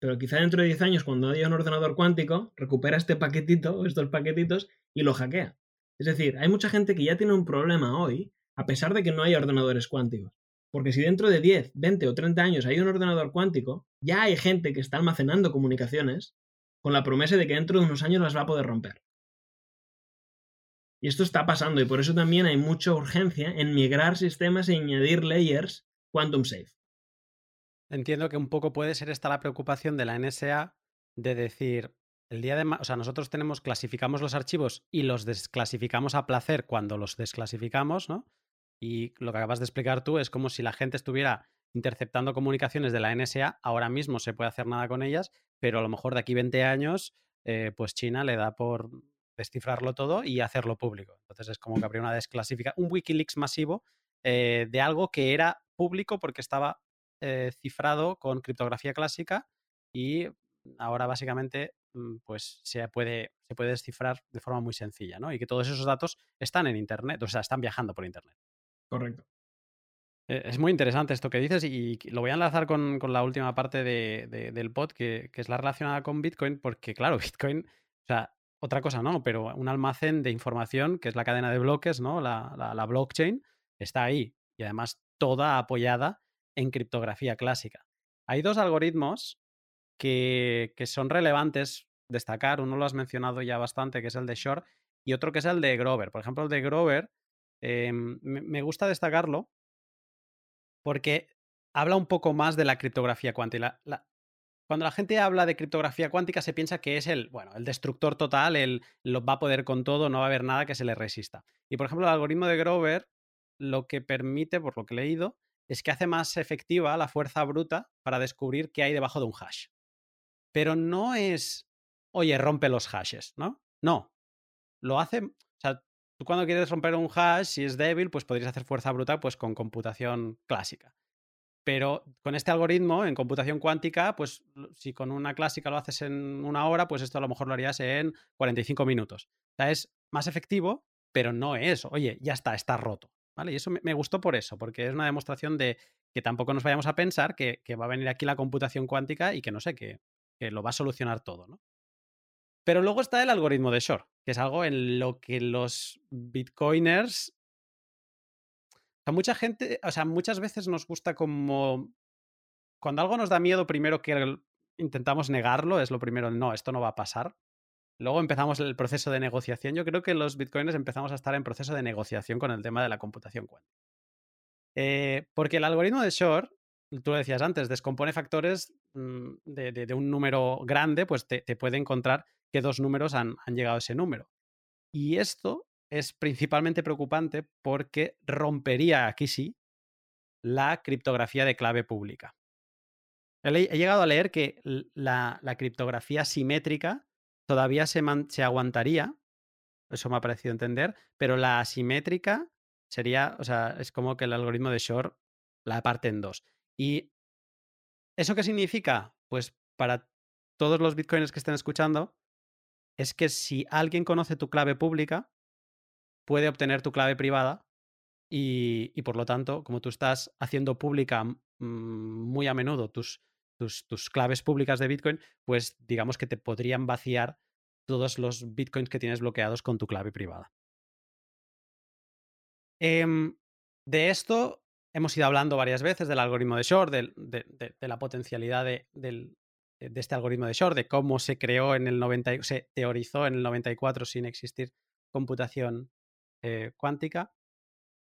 pero quizá dentro de 10 años, cuando haya un ordenador cuántico, recupera este paquetito [laughs] estos paquetitos y lo hackea. Es decir, hay mucha gente que ya tiene un problema hoy, a pesar de que no haya ordenadores cuánticos. Porque si dentro de 10, 20 o 30 años hay un ordenador cuántico, ya hay gente que está almacenando comunicaciones con la promesa de que dentro de unos años las va a poder romper. Y esto está pasando y por eso también hay mucha urgencia en migrar sistemas y añadir layers quantum safe. Entiendo que un poco puede ser esta la preocupación de la NSA de decir, el día de o sea, nosotros tenemos, clasificamos los archivos y los desclasificamos a placer cuando los desclasificamos, ¿no? Y lo que acabas de explicar tú es como si la gente estuviera interceptando comunicaciones de la NSA, ahora mismo se puede hacer nada con ellas, pero a lo mejor de aquí 20 años, eh, pues China le da por descifrarlo todo y hacerlo público. Entonces es como que habría una desclasificación, un Wikileaks masivo eh, de algo que era público porque estaba eh, cifrado con criptografía clásica y ahora básicamente mm, pues se puede, se puede descifrar de forma muy sencilla, ¿no? Y que todos esos datos están en Internet, o sea, están viajando por Internet. Correcto. E, es muy interesante esto que dices y lo voy a enlazar con, la última parte del pod, que, es la relacionada con Bitcoin, porque claro, [laughs] Bitcoin, o sea, otra cosa no, pero un almacén de información, que es la cadena de bloques, ¿no? La, la blockchain, está ahí y además toda apoyada en criptografía clásica. Hay dos algoritmos que, son relevantes destacar. Uno lo has mencionado ya bastante, que es el de Shor, y otro que es el de Grover. Por ejemplo, el de Grover, em, me gusta destacarlo porque habla un poco más de la criptografía cuántica. cuando la gente habla de criptografía cuántica se piensa que es el, bueno, el destructor total, el lo va a poder con todo, no va a haber nada que se le resista. Y por ejemplo, el algoritmo de Grover lo que permite, por lo que he leído, es que hace más efectiva la fuerza bruta para descubrir qué hay debajo de un hash. Pero no es, oye, rompe los hashes, ¿no? No. Lo hace, o sea, tú cuando quieres romper un hash, si es débil, pues podrías hacer fuerza bruta pues con computación clásica. Pero con este algoritmo en computación cuántica, pues si con una clásica lo haces en una hora, pues esto a lo mejor lo harías en 45 minutos. O sea, es más efectivo, pero no es, oye, ya está, está roto. Y eso me, gustó por eso, porque es una demostración de que tampoco nos vayamos a pensar que, va a venir aquí la computación cuántica y que no sé, que, que lo va a solucionar todo, ¿no? Pero luego está el algoritmo de Shor, que es algo en lo que los bitcoiners. O mucha gente, o sea, muchas veces nos gusta como. Cuando algo nos da miedo, primero que intentamos negarlo, es lo primero, no, esto no va a pasar. Luego empezamos el proceso de negociación. Yo creo que los bitcoins empezamos a estar en proceso de negociación con el tema de la computación cuántica. Eh, porque el algoritmo de Shor, tú lo decías antes, descompone factores mm, de, un número grande, pues te, puede encontrar que dos números han, llegado a ese número. Y esto es principalmente preocupante porque rompería, aquí sí, la criptografía de clave pública. He, llegado a leer que la criptografía simétrica todavía se, aguantaría, eso me ha parecido entender, pero la asimétrica sería, o sea, es como que el algoritmo de Shor la parte en dos. ¿Y eso qué significa? Pues para todos los bitcoins que estén escuchando, es que si alguien conoce tu clave pública, puede obtener tu clave privada y, y por lo tanto, como tú estás haciendo pública mm, muy a menudo tus, tus, tus claves públicas de Bitcoin, pues digamos que te podrían vaciar todos los bitcoins que tienes bloqueados con tu clave privada. Em, de esto hemos ido hablando varias veces del algoritmo de Shor, de, la potencialidad de, este algoritmo de Shor, de cómo se creó en el 90, se teorizó en el 94 sin existir computación eh, cuántica.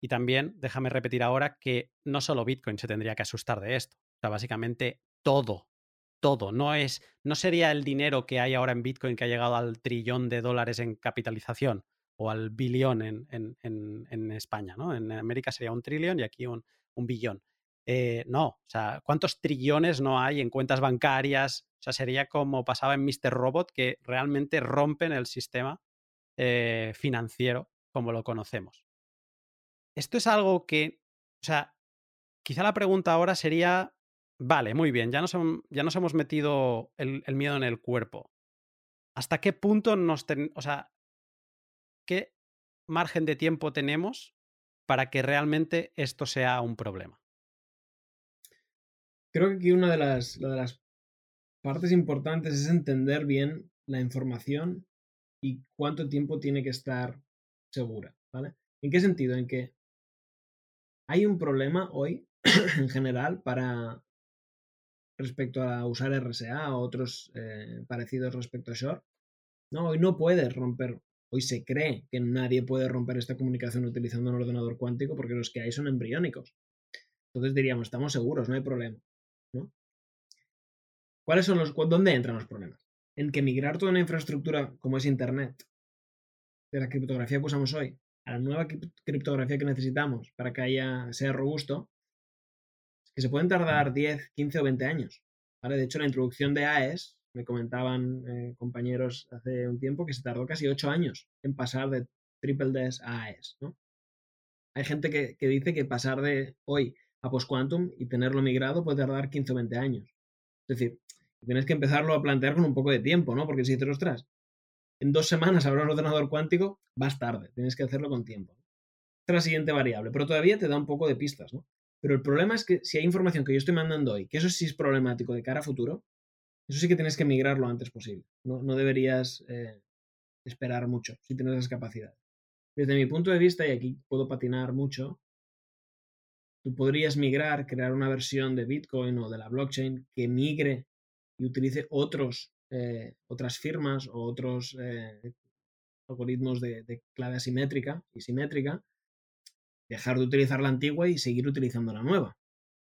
Y también, déjame repetir ahora que no solo Bitcoin se tendría que asustar de esto. O sea, básicamente todo todo. No, es, no sería el dinero que hay ahora en Bitcoin que ha llegado al trillón de dólares en capitalización o al billón en, España, ¿no? En América sería un trillón y aquí un, un billón. Eh, no, o sea, ¿cuántos trillones no hay en cuentas bancarias? O sea, sería como pasaba en Mr. Robot, que realmente rompen el sistema eh, financiero como lo conocemos. Esto es algo que, o sea, quizá la pregunta ahora sería, Vale, muy bien, ya nos, ya nos hemos metido el, miedo en el cuerpo. ¿Hasta qué punto nos tenemos, o sea, qué margen de tiempo tenemos para que realmente esto sea un problema? Creo que aquí una de las, de las partes importantes es entender bien la información y cuánto tiempo tiene que estar segura, ¿vale? ¿En qué sentido? En que hay un problema hoy [clears throat] en general para respecto a usar RSA o otros eh, parecidos respecto a Short. No, hoy no puedes romper, hoy se cree que nadie puede romper esta comunicación utilizando un ordenador cuántico porque los que hay son embriónicos. Entonces diríamos, estamos seguros, no hay problema. ¿no? ¿Cuáles son los, ¿Dónde entran los problemas? En que migrar toda una infraestructura como es Internet, de la criptografía que usamos hoy, a la nueva criptografía que necesitamos para que haya, sea robusto, que se pueden tardar 10, 15 o 20 años. ¿vale? De hecho, la introducción de AES, me comentaban eh, compañeros hace un tiempo que se tardó casi 8 años en pasar de Triple DES a AES. ¿no? Hay gente que, dice que pasar de hoy a post-quantum y tenerlo migrado puede tardar 15 o 20 años. Es decir, tienes que empezarlo a plantear con un poco de tiempo, ¿no? Porque si te ostras, en dos semanas [laughs] habrá un ordenador cuántico, vas tarde, tienes que hacerlo con tiempo. Esta es la siguiente variable, pero todavía te da un poco de pistas, ¿no? Pero el problema es que si hay información que yo estoy mandando hoy, que eso sí es problemático de cara a futuro, eso sí que tienes que migrar lo antes posible. No, deberías eh, esperar mucho si tienes esas capacidades. Desde mi punto de vista, y aquí puedo patinar mucho, tú podrías migrar, crear una versión de Bitcoin o de la blockchain que migre y utilice otros, eh, otras firmas o otros eh, algoritmos de, clave asimétrica y simétrica dejar de utilizar la antigua y seguir utilizando la nueva.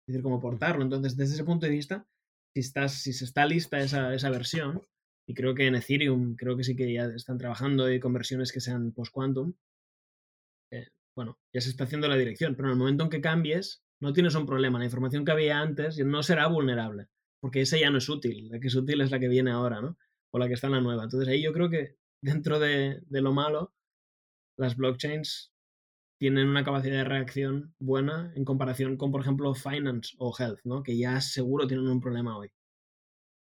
Es decir, como portarlo. Entonces, desde ese punto de vista, si, estás, si se está lista esa, esa versión, y creo que en Ethereum, creo que sí que ya están trabajando y con versiones que sean post-quantum, eh, bueno, ya se está haciendo la dirección, pero en el momento en que cambies, no tienes un problema. La información que había antes no será vulnerable, porque esa ya no es útil. La que es útil es la que viene ahora, ¿no? O la que está en la nueva. Entonces ahí yo creo que dentro de, de lo malo, las blockchains tienen una capacidad de reacción buena en comparación con, por ejemplo, Finance o Health, ¿no? que ya seguro tienen un problema hoy.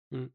Mm.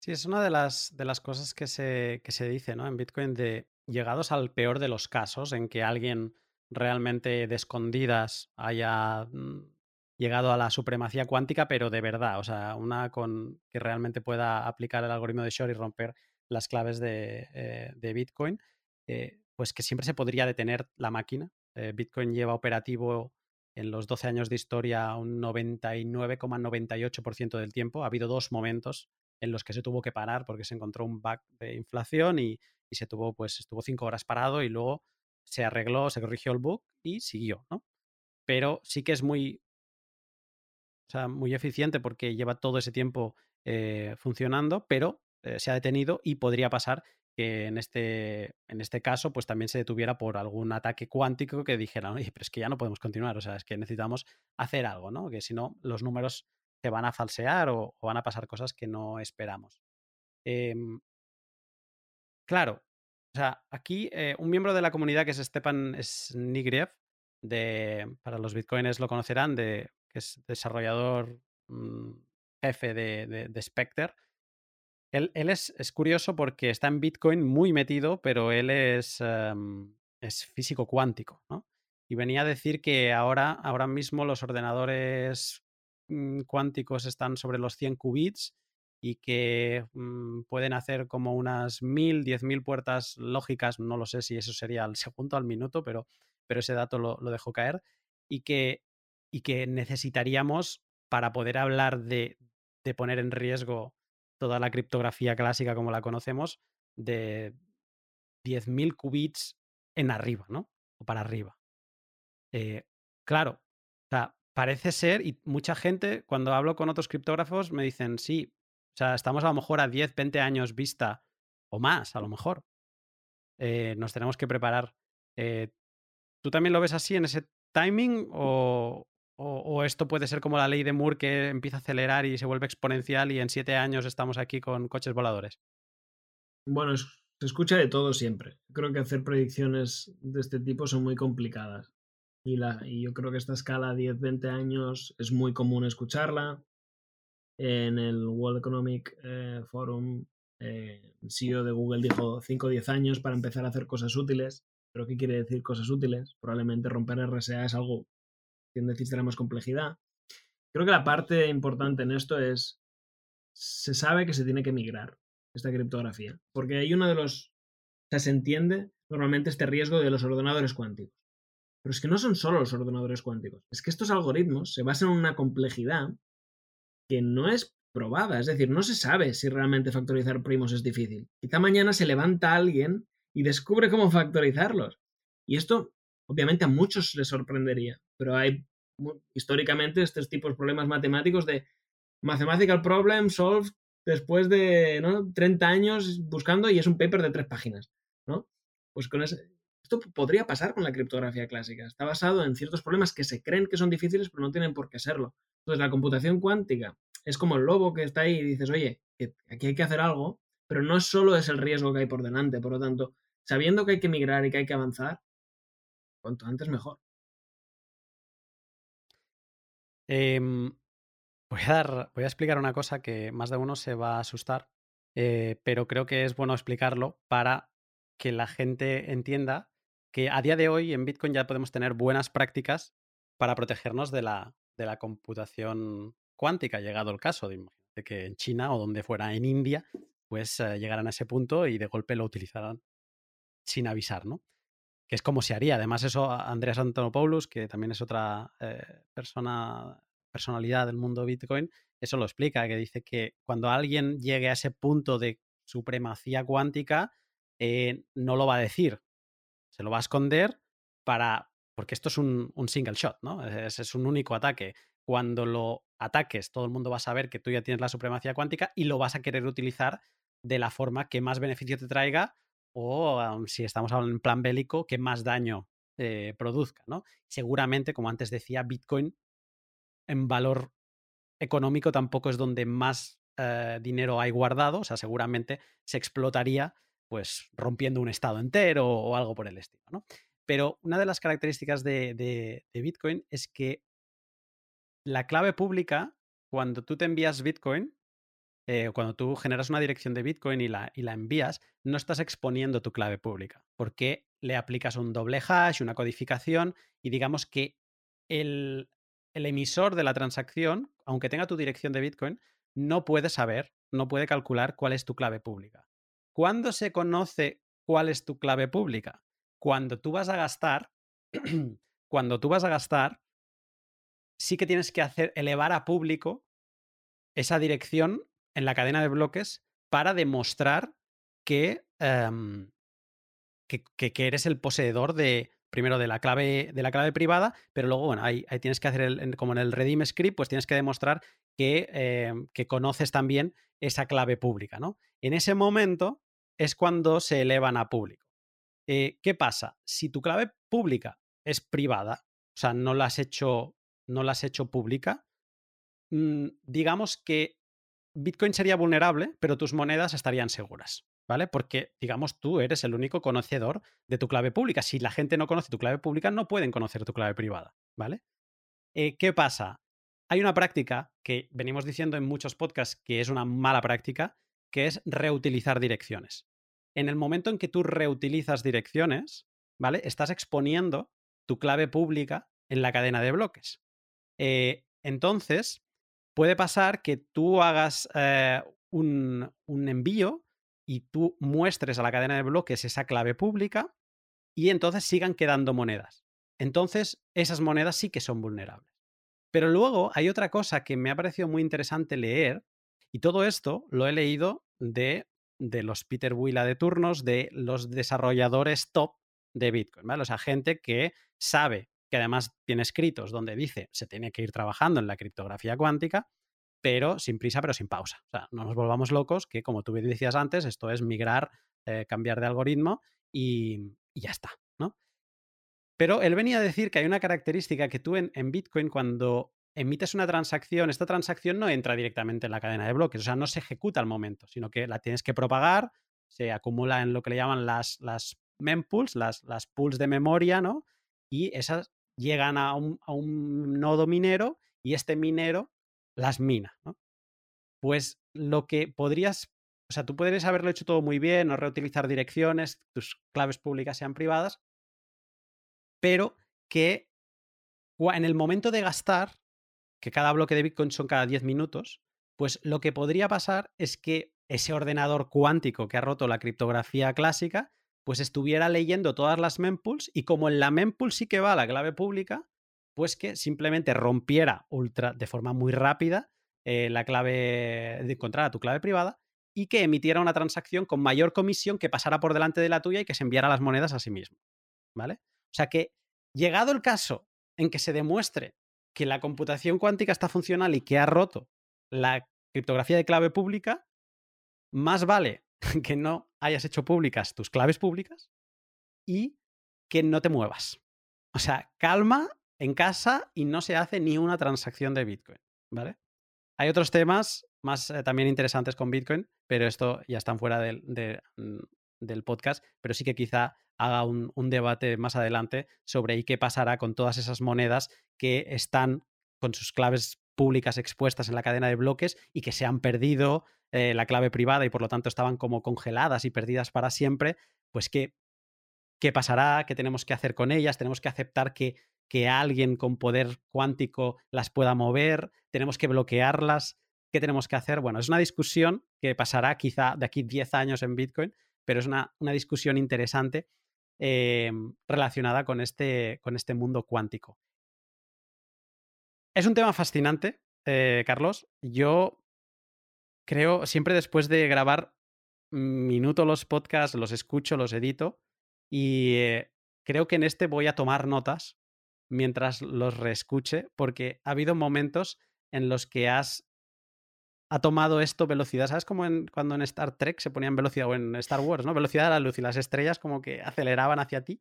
Sí, es una de las, de las cosas que se, que se dice ¿no? en Bitcoin de llegados al peor de los casos en que alguien realmente de escondidas haya mm, llegado a la supremacía cuántica, pero de verdad, o sea, una con que realmente pueda aplicar el algoritmo de Shor y romper las claves de, eh, Bitcoin. Eh, pues que siempre se podría detener la máquina. Eh, Bitcoin lleva operativo en los 12 años de historia un 99,98% del tiempo. Ha habido dos momentos en los que se tuvo que parar porque se encontró un bug de inflación y, se tuvo, pues, estuvo cinco horas parado y luego se arregló, se corrigió el bug y siguió, ¿no? Pero sí que es muy, o sea, muy eficiente porque lleva todo ese tiempo eh, funcionando, pero eh, se ha detenido y podría pasar que en este, en este caso pues también se detuviera por algún ataque cuántico que dijera, oye, pero es que ya no podemos continuar, o sea, es que necesitamos hacer algo, ¿no? Que si no, los números se van a falsear o, van a pasar cosas que no esperamos. Em, claro, o sea, aquí eh, un miembro de la comunidad que es Stepan Snigriev, de, para los bitcoins lo conocerán, de, que es desarrollador mm, jefe de, de, de Spectre, él, es, curioso porque está en Bitcoin muy metido, pero él es, em, es físico cuántico, ¿no? Y venía a decir que ahora, ahora mismo los ordenadores mm, cuánticos están sobre los 100 qubits y que mm, pueden hacer como unas 1000, 10.000 puertas lógicas, no lo sé si eso sería al segundo, al minuto, pero, pero ese dato lo, lo dejó caer, y que, y que necesitaríamos para poder hablar de, de poner en riesgo toda la criptografía clásica como la conocemos, de 10.000 qubits en arriba, ¿no? O para arriba. Eh, claro, o sea, parece ser, y mucha gente, cuando hablo con otros criptógrafos, me dicen, sí, o sea, estamos a lo mejor a 10, 20 años vista o más, a lo mejor. Eh, nos tenemos que preparar. Eh, ¿Tú también lo ves así en ese timing o, o, esto puede ser como la ley de Moore que empieza a acelerar y se vuelve exponencial y en siete años estamos aquí con coches voladores? Bueno, se escucha de todo siempre. Creo que hacer predicciones de este tipo son muy complicadas. Y, la, y yo creo que esta escala 10-20 años es muy común escucharla en el World Economic eh, Forum, eh, el CEO de Google dijo 5 o 10 años para empezar a hacer cosas útiles. ¿Pero qué quiere decir cosas útiles? Probablemente romper RSA es algo necesitará más complejidad. Creo que la parte importante en esto es, se sabe que se tiene que migrar esta criptografía, porque hay uno de los, o sea, se entiende normalmente este riesgo de los ordenadores cuánticos. Pero es que no son solo los ordenadores cuánticos, es que estos algoritmos se basan en una complejidad que no es probada. Es decir, no se sabe si realmente factorizar primos es difícil. Quizá mañana se levanta alguien y descubre cómo factorizarlos. Y esto, obviamente, a muchos les sorprendería. Pero hay históricamente estos tipos de problemas matemáticos de mathematical problem solved después de 30 años buscando y es un paper de tres páginas. ¿no? Pues con ese, esto podría pasar con la criptografía clásica. Está basado en ciertos problemas que se creen que son difíciles, pero no tienen por qué serlo. Entonces, la computación cuántica es como el lobo que está ahí y dices, oye, aquí hay que hacer algo, pero no solo es el riesgo que hay por delante. Por lo tanto, sabiendo que hay que migrar y que hay que avanzar, cuanto antes mejor. Em, voy, a dar, voy a explicar una cosa que más de uno se va a asustar, eh, pero creo que es bueno explicarlo para que la gente entienda que a día de hoy en Bitcoin ya podemos tener buenas prácticas para protegernos de la, de la computación cuántica, llegado el caso de, que en China o donde fuera en India, pues eh, llegaran a ese punto y de golpe lo utilizaran sin avisar, ¿no? Que es como se haría. Además, eso Andreas Antonopoulos, que también es otra eh, persona, personalidad del mundo Bitcoin, eso lo explica, que dice que cuando alguien llegue a ese punto de supremacía cuántica, eh, no lo va a decir, se lo va a esconder para. Porque esto es un, single shot, ¿no? Es, es, un único ataque. Cuando lo ataques, todo el mundo va a saber que tú ya tienes la supremacía cuántica y lo vas a querer utilizar de la forma que más beneficio te traiga o si estamos en plan bélico, que más daño eh, produzca, ¿no? Seguramente, como antes decía, Bitcoin en valor económico tampoco es donde más eh, dinero hay guardado, o sea, seguramente se explotaría pues rompiendo un estado entero o algo por el estilo, ¿no? Pero una de las características de, Bitcoin es que la clave pública, cuando tú te envías Bitcoin, eh, cuando tú generas una dirección de Bitcoin y la, y la envías, no estás exponiendo tu clave pública, porque le aplicas un doble hash, una codificación, y digamos que el, el emisor de la transacción, aunque tenga tu dirección de Bitcoin, no puede saber, no puede calcular cuál es tu clave pública. ¿Cuándo se conoce cuál es tu clave pública? Cuando tú vas a gastar, [clears throat] cuando tú vas a gastar, sí que tienes que hacer elevar a público esa dirección en la cadena de bloques para demostrar que, em, que, que, eres el poseedor de, primero de la clave, de la clave privada, pero luego, bueno, ahí, tienes que hacer, el, como en el redeem script, pues tienes que demostrar que, em, que conoces también esa clave pública, ¿no? En ese momento, es cuando se elevan a público. Eh, ¿Qué pasa? Si tu clave pública es privada, o sea, no la has hecho, no la has hecho pública, mm, digamos que Bitcoin sería vulnerable, pero tus monedas estarían seguras, ¿vale? Porque, digamos, tú eres el único conocedor de tu clave pública. Si la gente no conoce tu clave pública, no pueden conocer tu clave privada, ¿vale? Eh, ¿Qué pasa? Hay una práctica que venimos diciendo en muchos podcasts que es una mala práctica, que es reutilizar direcciones. En el momento en que tú reutilizas direcciones, ¿vale? Estás exponiendo tu clave pública en la cadena de bloques. Eh, entonces, puede pasar que tú hagas eh, un, un envío y tú muestres a la cadena de bloques esa clave pública y entonces sigan quedando monedas. Entonces, esas monedas sí que son vulnerables. Pero luego hay otra cosa que me ha parecido muy interesante leer, y todo esto lo he leído de, de los Peter Willa de turnos, de los desarrolladores top de Bitcoin, ¿vale? O sea, gente que sabe, además tiene escritos donde dice se tiene que ir trabajando en la criptografía cuántica, pero sin prisa, pero sin pausa. O sea, no nos volvamos locos, que como tú decías antes, esto es migrar, eh, cambiar de algoritmo y, ya está, ¿no? Pero él venía a decir que hay una característica que tú en, Bitcoin, cuando emites una transacción, esta transacción no entra directamente en la cadena de bloques, o sea, no se ejecuta al momento, sino que la tienes que propagar, se acumula en lo que le llaman las, las mempools, las, las pools de memoria, ¿no? Y esas llegan a un, nodo minero y este minero las mina, ¿no? Pues lo que podrías, o sea, tú podrías haberlo hecho todo muy bien, no reutilizar direcciones, tus claves públicas sean privadas, pero que en el momento de gastar, que cada bloque de Bitcoin son cada 10 minutos, pues lo que podría pasar es que ese ordenador cuántico que ha roto la criptografía clásica, pues estuviera leyendo todas las mempools y como en la mempool sí que va la clave pública, pues que simplemente rompiera ultra, de forma muy rápida eh, la clave, de encontrar tu clave privada y que emitiera una transacción con mayor comisión que pasara por delante de la tuya y que se enviara las monedas a sí mismo. ¿Vale? O sea que, llegado el caso en que se demuestre que la computación cuántica está funcional y que ha roto la criptografía de clave pública, más vale [laughs] que no hayas hecho públicas tus claves públicas y que no te muevas. O sea, calma en casa y no se hace ni una transacción de Bitcoin, ¿vale? Hay otros temas más eh, también interesantes con Bitcoin, pero esto ya están fuera del, mm, del podcast, pero sí que quizá haga un, debate más adelante sobre qué pasará con todas esas monedas que están con sus claves públicas expuestas en la cadena de bloques y que se han perdido eh, la clave privada y por lo tanto estaban como congeladas y perdidas para siempre, pues qué, qué pasará, qué tenemos que hacer con ellas, tenemos que aceptar que, que alguien con poder cuántico las pueda mover, tenemos que bloquearlas, qué tenemos que hacer. Bueno, es una discusión que pasará quizá de aquí 10 años en Bitcoin, pero es una, una discusión interesante Em, relacionada con este, con este mundo cuántico. Es un tema fascinante, eh, Carlos. Yo creo, siempre después de grabar minuto los podcasts, los escucho, los edito y eh, creo que en este voy a tomar notas mientras los reescuche porque ha habido momentos en los que has ha tomado esto velocidad. ¿Sabes como en, cuando en Star Trek se ponían velocidad o en Star Wars, ¿no? Velocidad de la luz y las estrellas como que aceleraban hacia ti.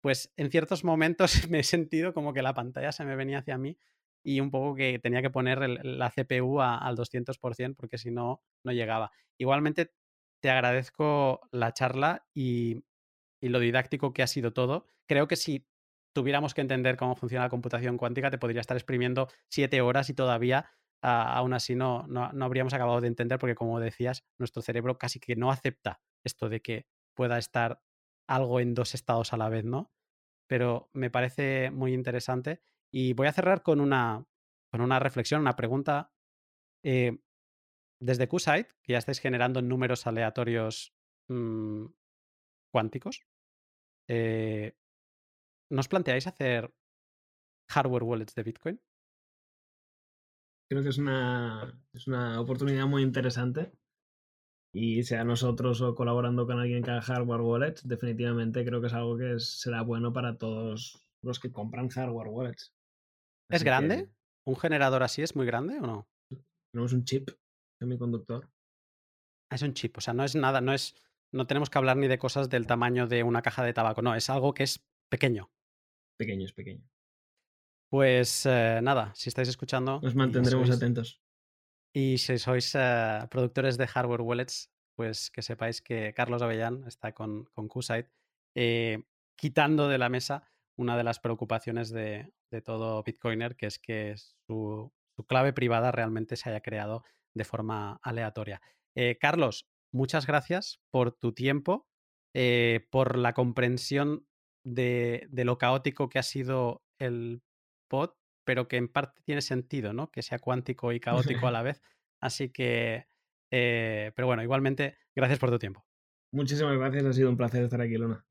Pues en ciertos momentos [laughs] me he sentido como que la pantalla se me venía hacia mí y un poco que tenía que poner la CPU al 200% porque si no, no llegaba. Igualmente te agradezco la charla y, y lo didáctico que ha sido todo. Creo que si tuviéramos que entender cómo funciona la computación cuántica, te podría estar exprimiendo siete horas y todavía aún así no, no, habríamos acabado de entender porque, como decías, nuestro cerebro casi que no acepta esto de que pueda estar algo en dos estados a la vez, ¿no? Pero me parece muy interesante. Y voy a cerrar con una, con una reflexión, una pregunta. Eh, desde QSite, que ya estáis generando números aleatorios mm, cuánticos, eh, ¿nos planteáis hacer hardware wallets de Bitcoin? creo que es una, es una oportunidad muy interesante. Y sea nosotros o colaborando con alguien que haga hardware wallets, definitivamente creo que es algo que será bueno para todos los que compran hardware wallets. ¿Es grande? ¿Un generador así es muy grande o no? Tenemos un chip semiconductor. Es un chip, o sea, no es nada, no es. No tenemos que hablar ni de cosas del tamaño de una caja de tabaco, no, es algo que es pequeño. Pequeño, es pequeño. Pues eh, nada, si estáis escuchando. Nos mantendremos atentos. Y si sois eh, productores de hardware wallets, pues que sepáis que Carlos Avellán está con, con QSite, eh, quitando de la mesa una de las preocupaciones de, todo Bitcoiner, que es que su, clave privada realmente se haya creado de forma aleatoria. Carlos, muchas gracias por tu tiempo, por la comprensión de, de lo caótico que ha sido el pod, pero que en parte tiene sentido, ¿no? Que sea cuántico y caótico a [laughs] la vez. Así que, eh, pero bueno, igualmente, gracias por tu tiempo. Muchísimas gracias, ha sido un placer estar aquí, Luna.